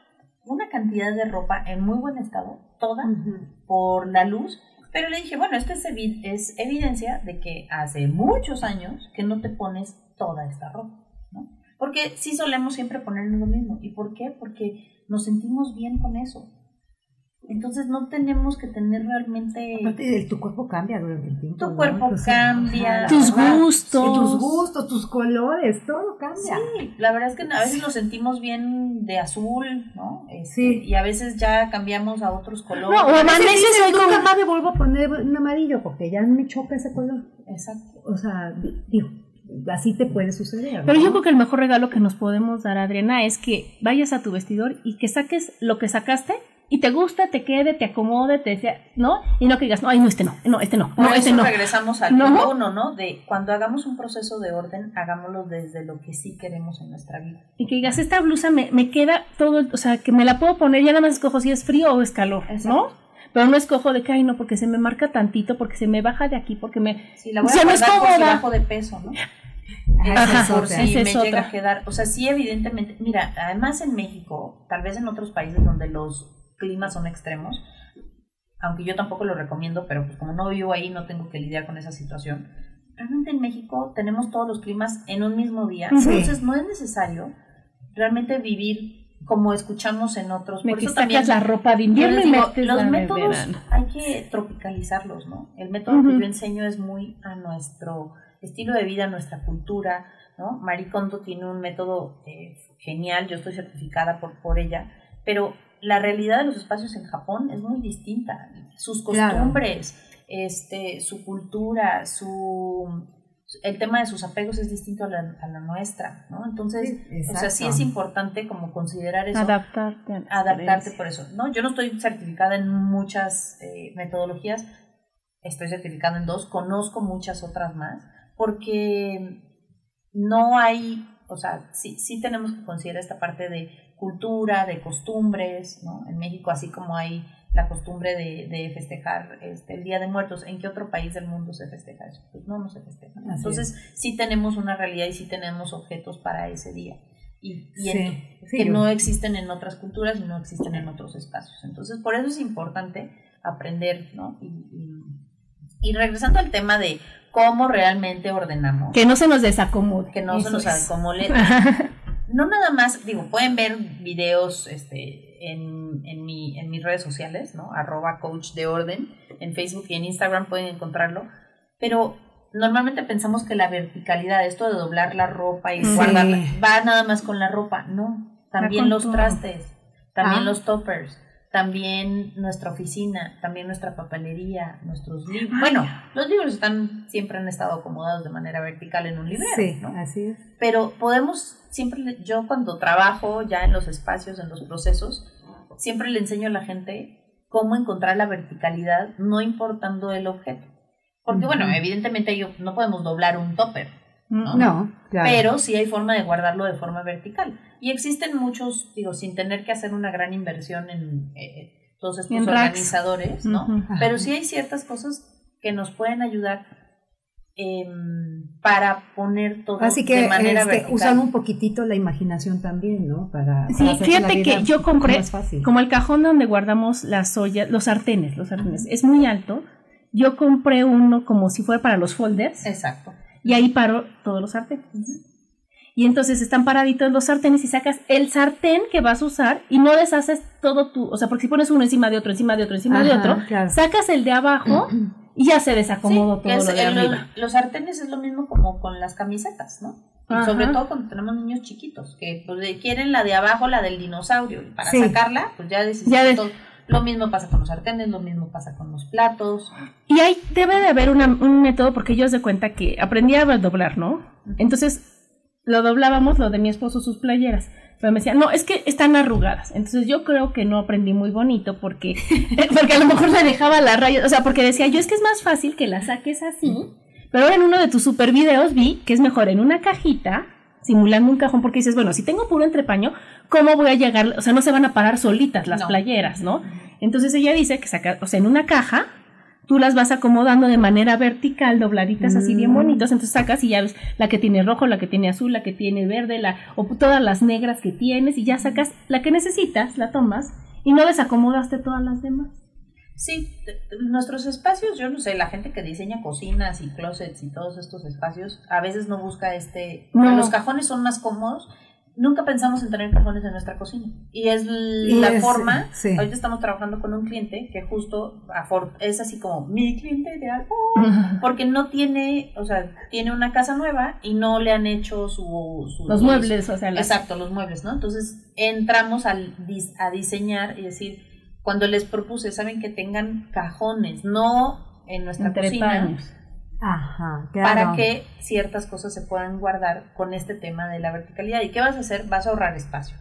una cantidad de ropa en muy buen estado, toda, uh -huh. por la luz. Pero le dije, bueno, esto es, evi es, evidencia de que hace muchos años que no te pones toda esta ropa, ¿no? Porque sí solemos siempre ponernos lo mismo. ¿Y por qué? Porque nos sentimos bien con eso. Entonces no tenemos que tener realmente... Aparte, tu cuerpo cambia durante el tiempo. Tu ¿no? cuerpo Entonces, cambia. Tus gustos. Sí, tus gustos, tus colores, todo cambia. Sí, la verdad es que a veces nos sentimos bien de azul, ¿no? Este, Sí. Y a veces ya cambiamos a otros colores. No, o A veces dices, hoy nunca más me vuelvo a poner un amarillo porque ya me choca ese color. Exacto. O sea, di- digo, así te puede suceder. Pero yo creo que el mejor regalo que nos podemos dar, Adriana, es que vayas a tu vestidor y que saques lo que sacaste y te gusta, te quede, te acomode, te sea, ¿no? Y no que digas, no, ay, no, este no, no, este no, no, este eso no. regresamos al No. punto uno, ¿no? De cuando hagamos un proceso de orden, hagámoslo desde lo que sí queremos en nuestra vida. Y que digas, esta blusa me, me queda todo, o sea, que me la puedo poner, ya nada más escojo si es frío o es calor, ¿no? Pero no escojo de que, ay, no, porque se me marca tantito, porque se me baja de aquí, porque me... Sí, la voy se a me es cómoda. bajo de peso, ¿no? Otra. si Esa me es llega otra. a quedar, o sea, sí, evidentemente, mira, además en México, tal vez en otros países donde los climas son extremos, aunque yo tampoco lo recomiendo, pero pues como no vivo ahí no tengo que lidiar con esa situación. Realmente en México tenemos todos los climas en un mismo día, Sí. entonces no es necesario realmente vivir como escuchamos en otros. Me Por eso también la ropa de invierno y los métodos hay que tropicalizarlos, ¿no? El método Ujú. que yo enseño es muy a nuestro estilo de vida, a nuestra cultura, ¿no? Marie Kondo tiene un método eh, genial, yo estoy certificada por, por ella, pero la realidad de los espacios en Japón es muy distinta. Sus Claro. costumbres, este, su cultura, su el tema de sus apegos es distinto a la, a la nuestra, ¿no? Entonces, Sí, o sea, sí es importante como considerar eso Adaptarte. a adaptarte por eso. No, yo no estoy certificada en muchas eh, metodologías, estoy certificada en dos, conozco muchas otras más, porque no hay, o sea, sí, sí tenemos que considerar esta parte de cultura, de costumbres, ¿no? En México, así como hay la costumbre de, de festejar este, el Día de Muertos, ¿en qué otro país del mundo se festeja eso? Pues no, no se festeja. Así Entonces, sí tenemos una realidad y sí tenemos objetos para ese día. Y, y Sí, en- sí, que yo- no existen en otras culturas y no existen en otros espacios. Entonces, por eso es importante aprender, ¿no? Y, y- y regresando al tema de cómo realmente ordenamos, Que no se nos desacomode. que no se nos acomode. *laughs* No nada más, digo, pueden ver videos este, en, en, mi, en mis redes sociales, ¿no? Arroba coach de orden, en Facebook y en Instagram pueden encontrarlo, pero normalmente pensamos que la verticalidad, esto de doblar la ropa y Sí. guardarla, va nada más con la ropa, no, también los trastes, también Ah. los toppers, también nuestra oficina, también nuestra papelería, nuestros libros. Bueno, los libros están, siempre han estado acomodados de manera vertical en un librero, Sí, ¿no? así es. pero podemos siempre yo cuando trabajo ya en los espacios en los procesos siempre le enseño a la gente cómo encontrar la verticalidad no importando el objeto porque bueno evidentemente yo, no podemos doblar un topper ¿no? No, claro. pero sí hay forma de guardarlo de forma vertical y existen muchos digo sin tener que hacer una gran inversión en eh, todos estos En racks. organizadores no pero sí hay ciertas cosas que nos pueden ayudar em, para poner todo Así que de manera este, vertical. usan un poquitito la imaginación también, ¿no? Para, Sí, para hacerse la fíjate vida que yo compré como el cajón donde guardamos las ollas, los sartenes, los sartenes, es muy alto. Yo compré uno como si fuera para los folders Exacto. Y ahí paro todos los sartenes. Y entonces están paraditos los sartenes y sacas el sartén que vas a usar y no deshaces todo tu, o sea, porque si pones uno encima de otro, encima de otro, encima de Ajá, otro, claro. sacas el de abajo y ya se desacomodó Sí, todo es- lo de el- arriba. los sartenes es lo mismo como con las camisetas, ¿no? Ajá. sobre todo cuando tenemos niños chiquitos, que pues, de- quieren la de abajo, la del dinosaurio, y para Sí. sacarla, pues ya decís Ya de- todo. Lo mismo pasa con los sartenes, lo mismo pasa con los platos. Y ahí debe de haber una- un método porque yo se cuenta que aprendí a doblar, ¿no? Entonces lo doblábamos, lo de mi esposo, sus playeras. Pero me decía, no, es que están arrugadas. Entonces yo creo que no aprendí muy bonito porque, *laughs* porque a lo mejor le dejaba la raya, o sea, porque decía yo es que es más fácil que la saques así. Pero ahora en uno de tus super videos vi que es mejor en una cajita, simulando un cajón, porque dices, bueno, si tengo puro entrepaño, ¿cómo voy a llegar? O sea, no se van a parar solitas las No. playeras, ¿no? Entonces ella dice que saca, o sea, en una caja, tú las vas acomodando de manera vertical, dobladitas así bien Mm. bonitos, entonces sacas y ya ves la que tiene rojo, la que tiene azul, la que tiene verde, la, o todas las negras que tienes, y ya sacas la que necesitas, la tomas, y no desacomodaste todas las demás. Sí, nuestros espacios, yo no sé, la gente que diseña cocinas y closets y todos estos espacios, a veces no busca este... No. Los cajones son más cómodos. Nunca pensamos en tener cajones en nuestra cocina. Y es la forma... sí. Ahorita estamos trabajando con un cliente que justo es así como mi cliente ideal. *laughs* Porque no tiene, o sea, tiene una casa nueva y no le han hecho su... su- Los muebles, o sea, las- Exacto, los muebles, ¿no? Entonces entramos al dis- a diseñar y decir, cuando les propuse, saben que tengan cajones, no en nuestra Entre cocina, paños. Ajá, claro. para que ciertas cosas se puedan guardar con este tema de la verticalidad. ¿Y qué vas a hacer? Vas a ahorrar espacio.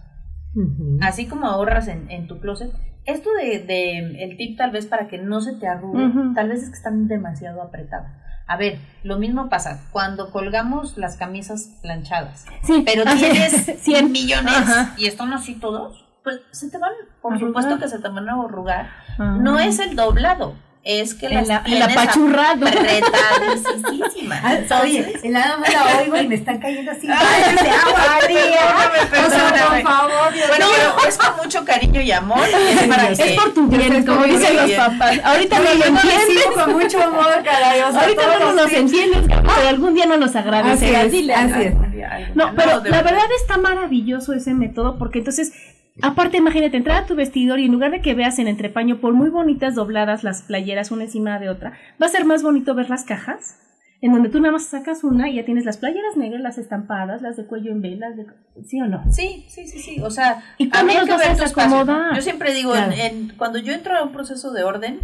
Así como ahorras en, en tu closet. Esto de, de el tip tal vez para que no se te arrugue, tal vez es que están demasiado apretadas. A ver, lo mismo pasa cuando colgamos las camisas planchadas. Sí, Pero tienes 100 *laughs* millones Ajá. y están así todos, pues se te van, por Arrugar. supuesto que se te van a arrugar. Ah. No es el doblado, es que En las la- en tienes la pachurrado. apretadísimas. *laughs* Ah, Oye, nada más la oigo y me están cayendo así. *laughs* Ay, de agua fría. O sea, por perdóname. favor, Dios Bueno, pero es con mucho cariño y amor. *laughs* es para Es que- por tu bien, como dicen los papás. Ahorita no lo entiendes. con mucho amor, caray. O sea, Ahorita no nos entiendes, pero algún día no nos Así agradecerás. es, así es. No, pero la verdad está maravilloso ese método porque entonces, aparte imagínate entrar a tu vestidor y en lugar de que veas en entrepaño, por muy bonitas dobladas las playeras una encima de otra, va a ser más bonito ver las cajas en donde tú nada más sacas una y ya tienes las playeras negras, las estampadas, las de cuello en velas, de... ¿sí o no? Sí, sí, sí, sí. O sea, ¿Y a cómo mí hay los que ver tu? Yo siempre digo, Claro. en, en- cuando yo entro a un proceso de orden,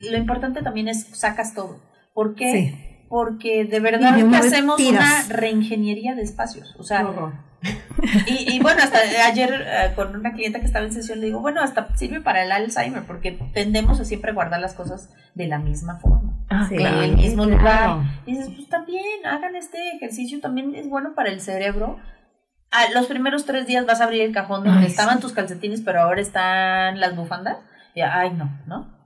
lo importante también es sacas todo. ¿Por qué? Sí. Porque de verdad que hacemos tiras. una reingeniería de espacios. O sea, Horror. Y, y bueno, hasta ayer eh, con una clienta que estaba en sesión le digo, bueno, hasta sirve para el Alzheimer, porque tendemos a siempre guardar las cosas de la misma forma. Ah, Sí, en claro. el mismo claro. lugar. Y dices, pues también hagan este ejercicio, también es bueno para el cerebro. Ah, los primeros tres días vas a abrir el cajón donde Ay, estaban sí. tus calcetines, pero ahora están las bufandas. Y, ay, no, ¿no?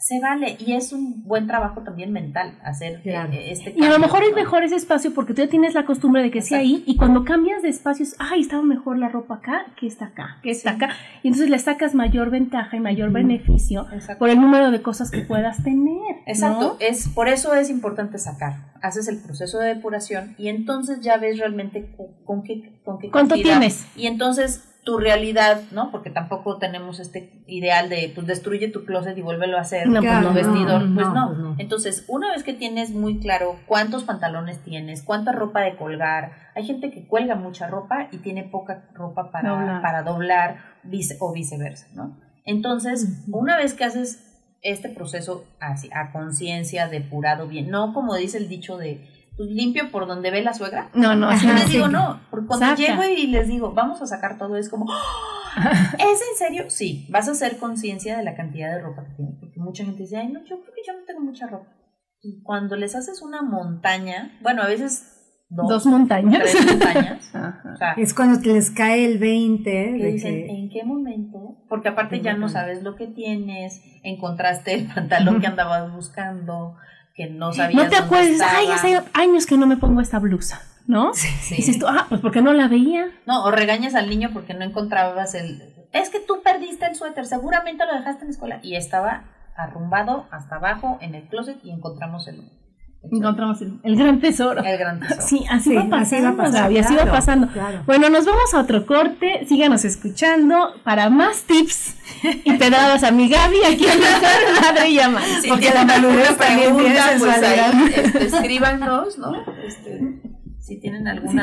Se vale. Y es un buen trabajo también mental hacer Claro. eh, este Y a lo cambio, mejor es mejor ese espacio porque tú ya tienes la costumbre de que sea ahí y cuando cambias de espacios, ay, estaba mejor la ropa acá que está acá, que está Sí. acá. Y entonces le sacas mayor ventaja y mayor beneficio Exacto. por el número de cosas que puedas tener. ¿no? Exacto, es por eso es importante sacar. Haces el proceso de depuración y entonces ya ves realmente cu- con qué con qué ¿Cuánto cantidad. tienes? Y entonces tu realidad, ¿no? Porque tampoco tenemos este ideal de pues destruye tu closet y vuélvelo a hacer No, tu pues no, vestidor, no, pues, no, pues. Entonces, una vez que tienes muy claro cuántos pantalones tienes, cuánta ropa de colgar, hay gente que cuelga mucha ropa y tiene poca ropa para Doblar. para doblar vice- o viceversa, ¿no? Entonces, una vez que haces este proceso así, a conciencia, depurado bien, no como dice el dicho de pues, limpio por donde ve la suegra. No, no, *laughs* Yo sí, les digo no, porque cuando Saca. llego y les digo, vamos a sacar todo, es como, "¡Ah! *laughs* ¿es en serio? Sí, vas a hacer conciencia de la cantidad de ropa que tienes, porque mucha gente dice, ay, no, yo creo que yo no tengo mucha ropa. Y cuando les haces una montaña, bueno, a veces dos, Dos montañas. tres montañas, *laughs* Ajá. o sea, Es cuando te les cae el 20 que de dicen, que... ¿en qué momento? Porque aparte ¿En ya no sabes lo que tienes, encontraste el pantalón que andabas buscando, que no sabías No te acuerdas, ay, hace años que no me pongo esta blusa, ¿no? *laughs* Sí. Dices tú, ah, pues porque no la veía. No, o regañas al niño porque no encontrabas el... Es que tú perdiste el suéter, seguramente lo dejaste en la escuela. Y estaba arrumbado hasta abajo en el closet y encontramos el... Encontramos el, el gran tesoro. El gran tesoro. Sí, así Sí, va así pasando, va pasando, Gaby, así va pasando. claro. Bueno, nos vamos a otro corte. Síganos escuchando para más tips y pedradas a mi Gaby aquí en la madre y. Si Porque la tiene pregunta, pues ahí este, escríbanos, ¿no? Este, si tienen alguna...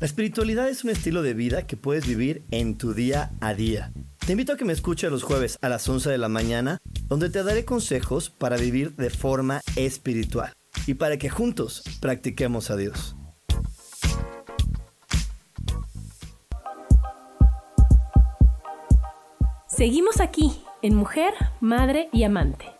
La espiritualidad es un estilo de vida que puedes vivir en tu día a día. Te invito a que me escuches los jueves a las 11 de la mañana, donde te daré consejos para vivir de forma espiritual y para que juntos practiquemos a Dios. Seguimos aquí en Mujer, Madre y Amante.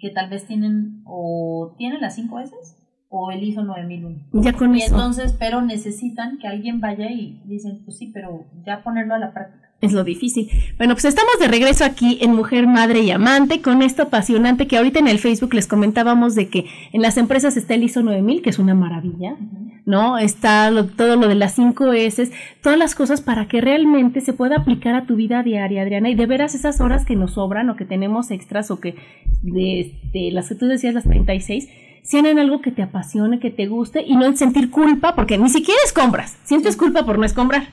Que tal vez tienen o tienen las 5 S o el ISO 9001. Ya con y eso. entonces, pero necesitan que alguien vaya y dicen, pues sí, pero ya ponerlo a la práctica. Es lo difícil. Bueno, pues estamos de regreso aquí en Mujer, Madre y Amante con esto apasionante que ahorita en el Facebook les comentábamos de que en las empresas está el ISO 9000, que es una maravilla, ¿no? Está lo- todo lo de las 5 S, todas las cosas para que realmente se pueda aplicar a tu vida diaria, Adriana, y de veras esas horas que nos sobran o que tenemos extras o que de, de las que tú decías, las 36, sean en algo que te apasione, que te guste y no en sentir culpa, porque ni siquiera es compras, sientes culpa por no escombrar.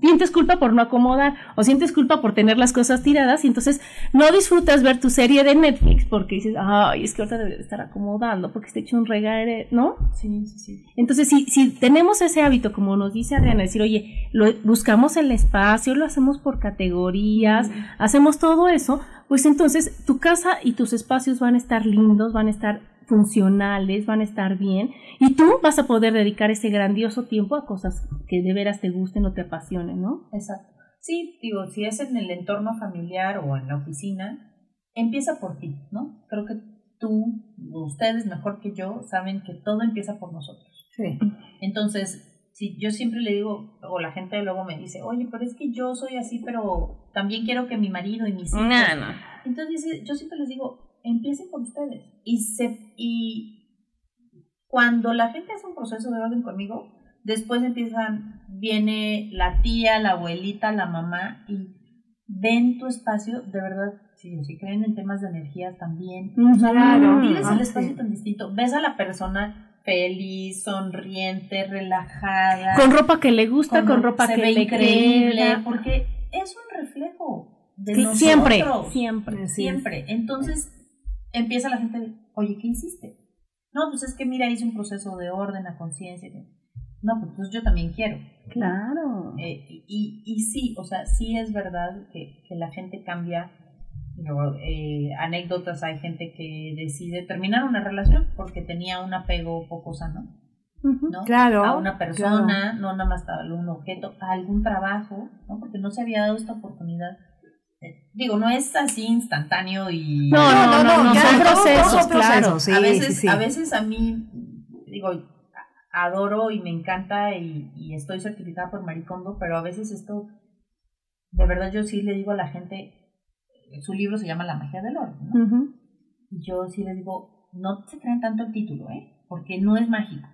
Sientes culpa por no acomodar o sientes culpa por tener las cosas tiradas y entonces no disfrutas ver tu serie de Netflix porque dices, ay, es que ahorita debería de estar acomodando porque está hecho un regalo, ¿no? Sí, sí, sí. Entonces, si, si tenemos ese hábito, como nos dice Adriana, decir, oye, lo, buscamos el espacio, lo hacemos por categorías, hacemos todo eso, pues entonces tu casa y tus espacios van a estar lindos, van a estar funcionales, van a estar bien y tú vas a poder dedicar ese grandioso tiempo a cosas que de veras te gusten o te apasionen, ¿no? Exacto. Sí, digo, si es en el entorno familiar o en la oficina, empieza por ti, ¿no? Creo que tú, ustedes mejor que yo, saben que todo empieza por nosotros. Sí. Entonces, si yo siempre le digo, o la gente luego me dice, oye, pero es que yo soy así, pero también quiero que mi marido y mis hijos. No, no. Entonces, yo siempre les digo, empiecen por ustedes. Y, se, y cuando la gente hace un proceso de orden conmigo, después empiezan, viene la tía, la abuelita, la mamá y ven tu espacio, de verdad, si, si creen en temas de energías también. Claro. Vives el Ah, espacio sí. tan distinto. Ves a la persona feliz, sonriente, relajada. Con ropa que le gusta, con, ropa se que ve le increíble, queda. porque es un reflejo de Sí, nosotros. siempre, siempre. Siempre. Entonces empieza la gente, oye, ¿qué hiciste? No, pues es que mira, hice un proceso de orden a conciencia. No, pues, pues yo también quiero. Claro. Eh, y, y, y sí, o sea, sí es verdad que, que la gente cambia. Eh, anécdotas, hay gente que decide terminar una relación porque tenía un apego poco sano, ¿no? Claro, A una persona, no nada más a un objeto, a algún trabajo, ¿no? Porque no se había dado esta oportunidad. Digo, no es así instantáneo y... No, no, no, no, ya, son procesos, claro. sí, a veces, sí, sí. a veces a mí, digo, adoro y me encanta y, y estoy certificada por Maricondo, pero a veces esto, de verdad yo sí le digo a la gente, su libro se llama La magia del orden, ¿no? Y yo sí les digo, no se crean tanto el título, ¿eh? Porque no es mágico,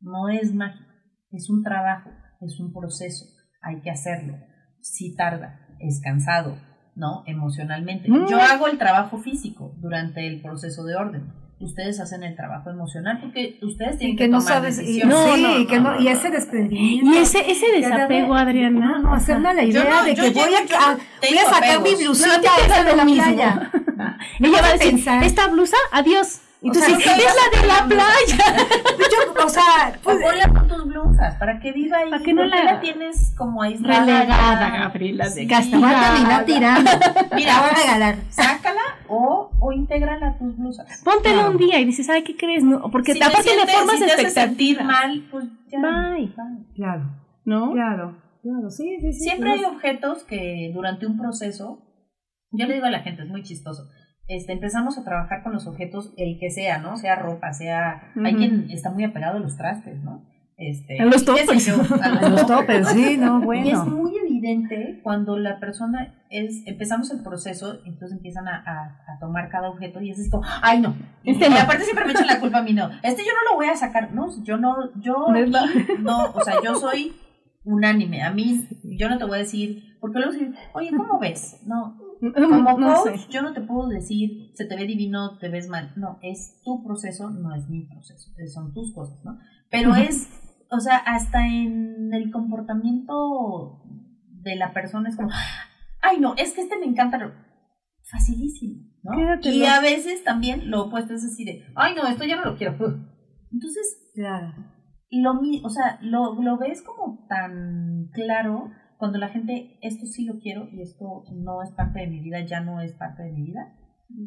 no es mágico, es un trabajo, es un proceso, hay que hacerlo. Sí tarda, es cansado, ¿no? Emocionalmente. Mm. Yo hago el trabajo físico durante el proceso de orden. Ustedes hacen el trabajo emocional porque ustedes tienen Y que, que no tomar sabes, y, decisiones. sí, no, y que no, no, y ese desprendimiento. Y ese, ese desapego, de- Adriana. No, no, hacerme la idea de yo que voy a, yo a- voy a sacar apegos. mi blusita No, a ti te esa da de la mismo. playa. *laughs* Ella va a decir, pensar. esta blusa, adiós. Y tú dices, es la de la playa. Yo, o sea, O pues, ponla con tus blusas para que viva ahí. Para que no ¿Por qué la- la tienes como aislada. Relegada, Gabriela, Sí. castigada. va a terminar tirando. Mira, La voy a regalar. sácala o, o intégrala a tus blusas. Póntelo Claro. un día y dices, ay, ¿qué crees? No, porque Si te aparte sientes- de formas si expectativas. mal, pues ya. Bye. bye. Claro, ¿No? claro, claro, sí, sí, sí. Siempre hay objetos que durante un proceso, yo le digo a la gente, es muy chistoso. Este, empezamos a trabajar con los objetos, el que sea, ¿no? Sea ropa, sea. Hay quien está muy apegado a los trastes, ¿no? Este, A los a A los toppers, sí, no, *laughs* Y es bueno. muy evidente cuando la persona es, empezamos el proceso, entonces empiezan a, a- a tomar cada objeto y es esto, ay no, Este y aparte siempre me echan la culpa a mí, no, este yo no lo voy a sacar, no, yo no, yo no, o sea, yo soy unánime, a mí, yo no te voy a decir, porque luego dicen, oye, ¿cómo ves? No, como no coach, sé. yo no te puedo decir, se te ve divino, te ves mal. No, es tu proceso, no es mi proceso. Son tus cosas, ¿no? Pero es, o sea, hasta en el comportamiento de la persona es como, ay, no, es que este me encanta. Facilísimo, ¿no? Quédatelo. Y a veces también lo opuesto es así de, ay, no, esto ya no lo quiero. *laughs* Entonces, Claro. lo o sea, lo, lo ves como tan claro cuando la gente, esto sí lo quiero y esto no es parte de mi vida, ya no es parte de mi vida.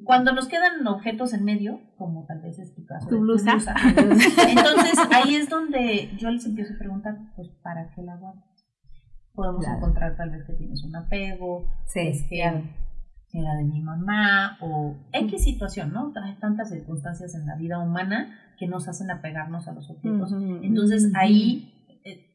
Cuando nos quedan objetos en medio, como tal vez es tu caso, Tu de blusa. *laughs* entonces ahí es donde yo les empiezo a preguntar, pues, ¿para qué la guardas? Podemos Claro. encontrar tal vez que tienes un apego, Sí, es que claro. era de mi mamá o X situación, ¿no? Hay tantas circunstancias en la vida humana que nos hacen apegarnos a los objetos. Entonces ahí,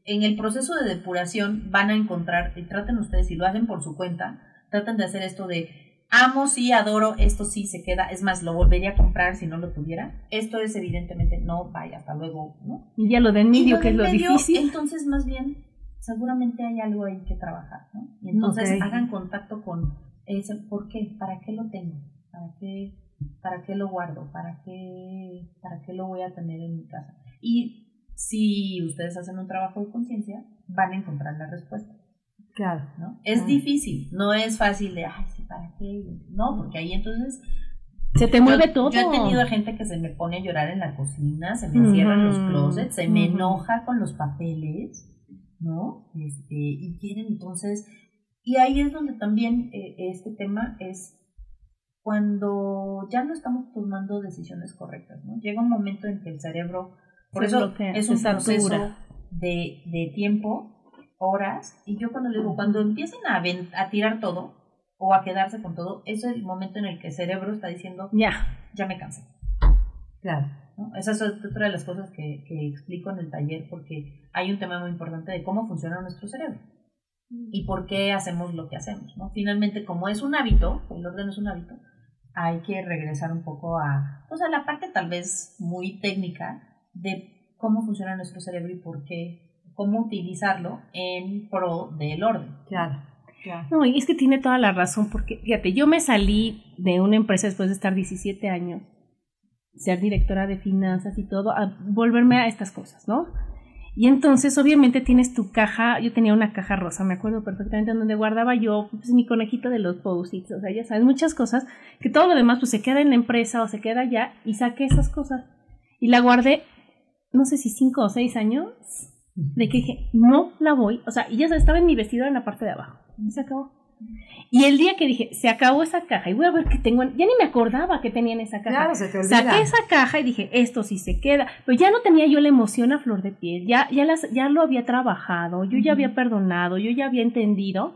en el proceso de depuración, van a encontrar, y traten ustedes, si lo hacen por su cuenta, traten de hacer esto de amo, sí, adoro, esto sí se queda, es más, lo volvería a comprar si no lo tuviera. Esto es evidentemente no, vaya, hasta luego, ¿no? Y ya lo del medio, que es lo medio, difícil. Entonces, más bien, seguramente hay algo ahí que trabajar, ¿no? Y entonces hagan contacto con ese, ¿por qué? ¿Para qué lo tengo? ¿Para qué, para qué lo guardo? ¿Para qué, ¿Para qué lo voy a tener en mi casa? Y si ustedes hacen un trabajo de conciencia, van a encontrar la respuesta, Claro. ¿no? Es Ah. difícil, no es fácil de, ay, ¿para qué? No, porque ahí entonces Se te yo- mueve todo. Yo he tenido gente que se me pone a llorar en la cocina, se me encierran los closets, se me enoja con los papeles, ¿no? Este, y quieren entonces, y ahí es donde también eh, este tema es cuando ya no estamos tomando decisiones correctas, ¿no? Llega un momento en que el cerebro, por eso bloquea, es un proceso de, de tiempo, horas, y yo cuando le digo, cuando empiecen a, aven- a tirar todo o a quedarse con todo, es el momento en el que el cerebro está diciendo, Ya. ya me cansé. Claro. ¿no? Esa es otra de las cosas que, que explico en el taller porque hay un tema muy importante de cómo funciona nuestro cerebro y por qué hacemos lo que hacemos. ¿no? Finalmente, como es un hábito, el orden es un hábito, hay que regresar un poco a, pues a la parte tal vez muy técnica de cómo funciona nuestro cerebro y por qué, cómo utilizarlo en pro del orden. Claro. Claro. No, y es que tiene toda la razón, porque fíjate, yo me salí de una empresa después de estar 17 años, ser directora de finanzas y todo, a volverme a estas cosas, ¿no? Y entonces, obviamente, tienes tu caja, yo tenía una caja rosa, me acuerdo perfectamente, en donde guardaba yo pues, mi conejito de los post-its, o sea, ya sabes, muchas cosas, que todo lo demás pues se queda en la empresa o se queda allá, y saqué esas cosas. Y la guardé, no sé si cinco o seis años, de que dije, no la voy, o sea, y ya estaba en mi vestido en la parte de abajo, y se acabó. Y el día que dije, se acabó esa caja y voy a ver qué tengo, en-", ya ni me acordaba que tenía en esa caja. Claro, se te olvida. Saqué esa caja y dije, esto sí se queda. Pero ya no tenía yo la emoción a flor de piel, ya, ya, las, ya lo había trabajado, yo ya había perdonado, yo ya había entendido.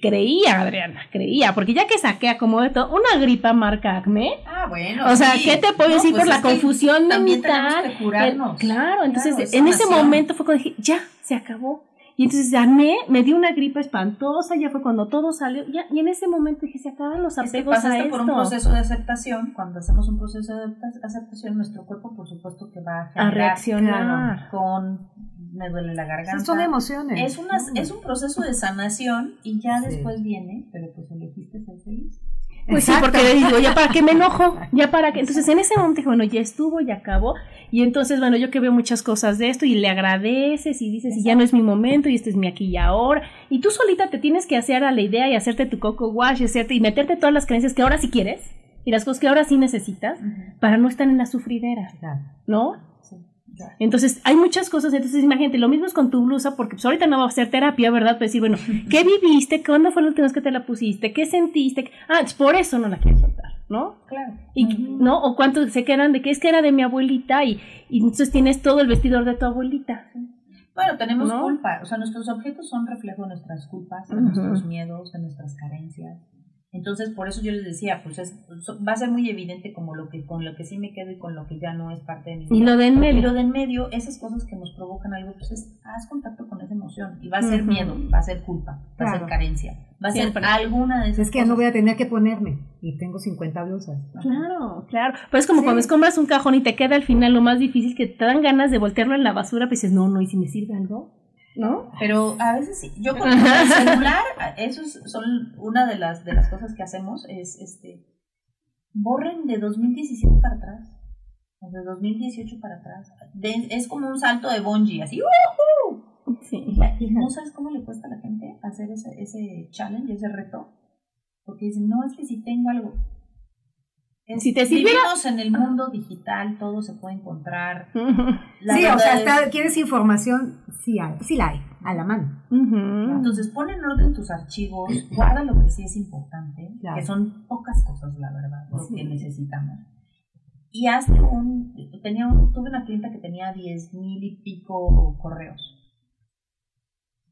Creía, Adriana, creía, porque ya que saqué a como de todo, una gripa marca Acme, Ah, bueno. o sea, sí. ¿qué te puedo No, decir pues por la confusión mental? que curarnos. El- claro, entonces Claro, en ese momento fue cuando dije, ya, se acabó. Y entonces gané, me dio una gripa espantosa, ya fue cuando todo salió, ya, y en ese momento dije, se acaban los Es que apegos a pasaste esto. por un proceso de aceptación. Cuando hacemos un proceso de aceptación, nuestro cuerpo, por supuesto, que va a, a generar reaccionar. con me duele la garganta. Son emociones. Es, una, Mm. es un proceso de sanación y ya Sí. después viene, pero pues elegiste ser feliz. Pues sí, Exacto. porque digo, ya para qué me enojo, ya para qué. Entonces en ese momento dije, bueno, ya estuvo, ya acabó. Y entonces, bueno, yo que veo muchas cosas de esto y le agradeces y dices, y ya no es mi momento y este es mi aquí y ahora. Y tú solita te tienes que hacer a la idea y hacerte tu coco wash y, hacerte, y meterte todas las creencias que ahora sí quieres y las cosas que ahora sí necesitas para no estar en la sufridera, Claro. ¿no? Entonces, hay muchas cosas. Entonces, imagínate, lo mismo es con tu blusa, porque pues, ahorita no va a ser terapia, ¿verdad? Pues decir, bueno, *laughs* ¿qué viviste? ¿Cuándo fue la última vez que te la pusiste? ¿Qué sentiste? Ah, pues, por eso no la quieres soltar, ¿no? Claro. Y, ¿no? O cuántos se quedan de que es que era de mi abuelita y, y entonces tienes todo el vestidor de tu abuelita. Bueno, tenemos ¿No? culpa. O sea, nuestros objetos son reflejo de nuestras culpas, de nuestros miedos, de nuestras carencias. Entonces, por eso yo les decía, pues es, va a ser muy evidente como lo que con lo que sí me quedo y con lo que ya no es parte de mi vida. Y lo de en medio. Y lo de en medio, esas cosas que nos provocan algo, pues es, haz contacto con esa emoción. Y va a ser miedo, va a ser culpa, va a ser carencia, va a Siempre. ser alguna de esas Es que ya no cosas. voy a tener que ponerme y tengo 50 blusas. Claro, claro. Pero es como cuando compras un cajón y te queda al final lo más difícil que te dan ganas de voltearlo en la basura, pues dices, no, no, ¿y si me sirve algo? ¿No? Pero a veces sí. Yo con *laughs* el celular, eso es- son una de las, de las cosas que hacemos, es este borren de 2017 para atrás. O de 2018 para atrás. De- es como un salto de bungee, así. ¡uhú! Sí. Y no sabes cómo le cuesta a la gente hacer ese, ese challenge, ese reto. Porque dicen, no, es que si tengo algo. Si te sirviera- Vivimos en el mundo digital, todo se puede encontrar. *laughs* La sí, o sea, es- está- ¿quieres información? Sí, hay, sí la hay, a la mano. Entonces pon en orden tus archivos, guarda lo que sí es importante, Claro. que son pocas cosas, la verdad, lo que necesitamos. Y hazte un, tenía un, tuve una clienta que tenía diez mil y pico correos.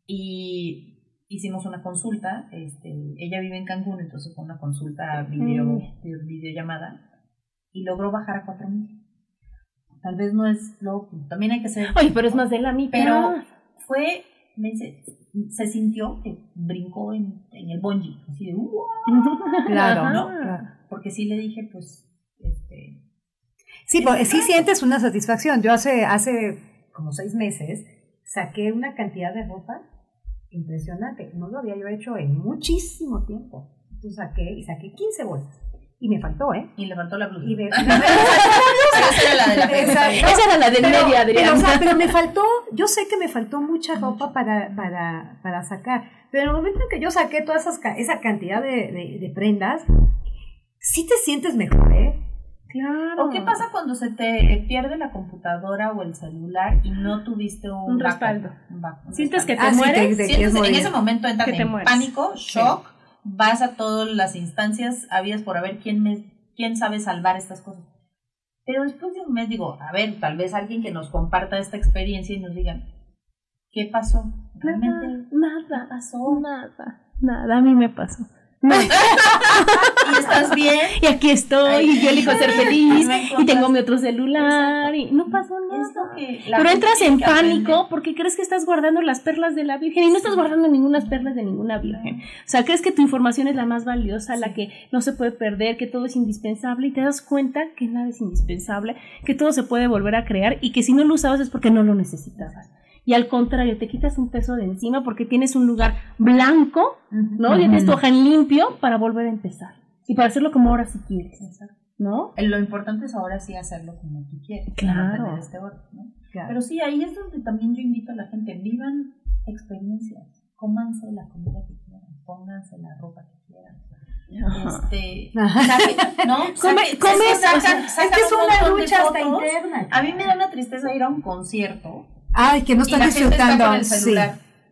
Y hicimos una consulta, este, ella vive en Cancún, entonces fue una consulta video, Mm. de- videollamada, y logró bajar a cuatro mil. Tal vez no es lo, también hay que ser Oye, pero es más de la mitad. pero fue, me dice, se sintió que brincó en, en el bungee, así de, "Uh", *laughs* Claro. ¿no? claro. Porque sí le dije, pues, este, Sí, porque sí sientes una satisfacción. Yo hace, hace como seis meses saqué una cantidad de ropa impresionante. No lo había yo hecho en muchísimo tiempo. Entonces saqué y saqué 15 bolsas. Y me faltó, ¿eh? y le faltó la blusa. Y me, *laughs* Esa era la de la. Esa era la de pero, media, Adriana. Pero, o sea, pero me faltó, yo sé que me faltó mucha ropa para, para, para sacar, pero en el momento en que yo saqué toda esas, esa cantidad de, de, de prendas, sí te sientes mejor, ¿eh? Claro. ¿O qué pasa cuando se te pierde la computadora o el celular y no tuviste un, Un backup? respaldo. Un back- un Sientes que te Ah, sí, mueres. te- te Sientes- quieres en ese momento entras Que te en mueres. pánico, shock, vas a todas las instancias habidas por a ver quién, me, quién sabe salvar estas cosas. Pero después de un mes digo, a ver, tal vez alguien que nos comparta esta experiencia y nos digan, ¿qué pasó? Realmente, Nada, nada, pasó nada, nada, a mí me pasó. Nada. *laughs* ¿y estás bien? Y aquí estoy, y yo elijo ser feliz, No y tengo mi otro celular, y no pasó nada. que Pero entras en pánico porque crees que estás guardando las perlas de la Virgen y no estás guardando ninguna perlas de ninguna Virgen. O sea, crees que tu información es la más valiosa, la que no se puede perder, que todo es indispensable y te das cuenta que nada es indispensable, que todo se puede volver a crear y que si no lo usabas es porque no lo necesitabas. Y al contrario, te quitas un peso de encima porque tienes un lugar blanco, ¿no? Ya tienes tu hoja en limpio para volver a empezar. Y para hacerlo como ahora si quieres, ¿no? Lo importante es ahora sí hacerlo como tú quieres. Claro. no este orden, ¿no? Claro. Pero sí, ahí es donde también yo invito a la gente, vivan experiencias, cómanse la comida que quieran, pónganse la ropa que quieran. Este, ¿no? *laughs* Come- come- sacan- o sea, sacan es que es un una lucha hasta interna. A mí me da una tristeza ir a un concierto Ay, que no están está disfrutando. el sí.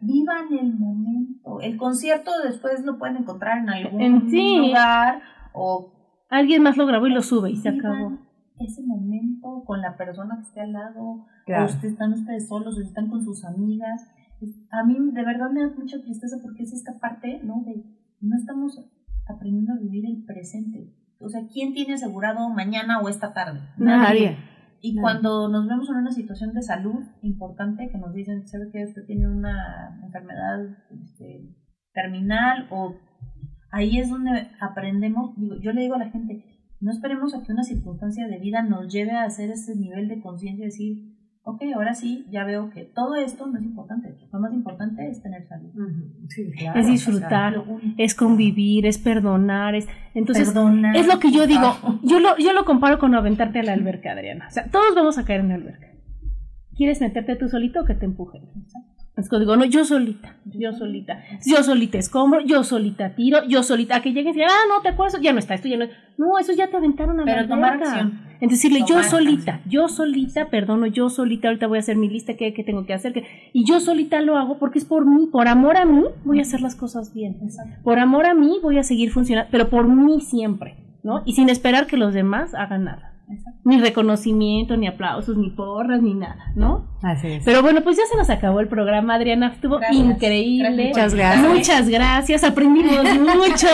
Vivan el momento. El concierto después lo pueden encontrar en algún En- sí. lugar o Alguien más lo grabó y lo sube y se vivan acabó. ese momento con la persona que esté al lado, Claro. o usted- están ustedes solos, o están con sus amigas. A mí de verdad me da mucha tristeza porque es esta parte, ¿no? De no estamos aprendiendo a vivir el presente. O sea, ¿quién tiene asegurado mañana o esta tarde? Nadie. Y cuando nos vemos en una situación de salud importante, que nos dicen, ¿sabe que usted tiene una enfermedad este, terminal? O ahí es donde aprendemos, digo, yo le digo a la gente, no esperemos a que una circunstancia de vida nos lleve a hacer ese nivel de conciencia decir, ok, ahora sí, ya veo que todo esto no es importante, lo más importante es tener salud. Sí, claro. Es disfrutar, es convivir, es perdonar, es entonces Perdonar, es lo que yo digo, yo lo yo lo comparo con aventarte a la alberca, Adriana. O sea, todos vamos a caer en la alberca. ¿Quieres meterte tú solito o que te empujen? Es que digo, no, yo solita, yo solita, yo solita escombro, yo solita tiro, yo solita, a que lleguen y digan, ah, no, te acuerdas, ya no está, esto ya no No, eso ya te aventaron a la Pero tomar alberca. acción. Entonces decirle, yo Tomar solita, yo solita, perdono, yo solita, ahorita voy a hacer mi lista, qué, qué tengo que hacer, qué- y yo solita lo hago porque es por mí, por amor a mí, voy a hacer las cosas bien. Por amor a mí voy a seguir funcionando, pero por mí siempre, ¿no? Y sin esperar que los demás hagan nada. Ni reconocimiento, ni aplausos, ni porras, ni nada, ¿no? Así es. Pero bueno, pues ya se nos acabó el programa, Adriana. Estuvo Gracias. increíble. Muchas gracias. Muchas gracias. Aprendimos *laughs* mucho.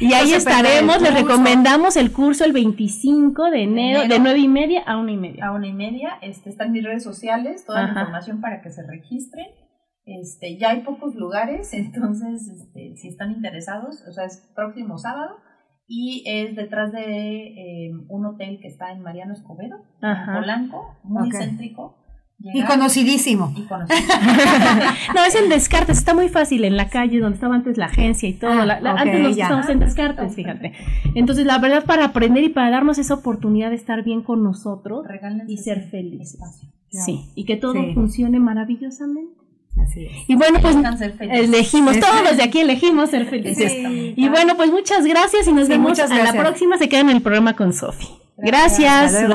Y ahí No estaremos. Les recomendamos el curso el 25 de enero, de enero. nueve y media a una y media. a una y media. Este, están mis redes sociales, toda Ajá. la información para que se registren. Este, ya hay pocos lugares, *laughs* entonces, este, si están interesados, o sea, es próximo sábado y es detrás de eh, un hotel que está en Mariano Escobedo, en Ajá. Polanco, muy céntrico. Y conocidísimo. y. *laughs* No, es en Descartes, está muy fácil en la calle donde estaba antes la agencia y todo. Ah, La- la- ok, antes nos estábamos en Descartes, fíjate. Entonces, la verdad, para aprender y para darnos esa oportunidad de estar bien con nosotros Regálense y ser espacio. Sí, y que todo Sí. funcione maravillosamente. Así es. Y bueno, pues elegimos, todos los de aquí elegimos ser felices. Sí. Y bueno, pues muchas gracias y nos Sí, vemos a la próxima. Se quedan en el programa con Sofi. Gracias.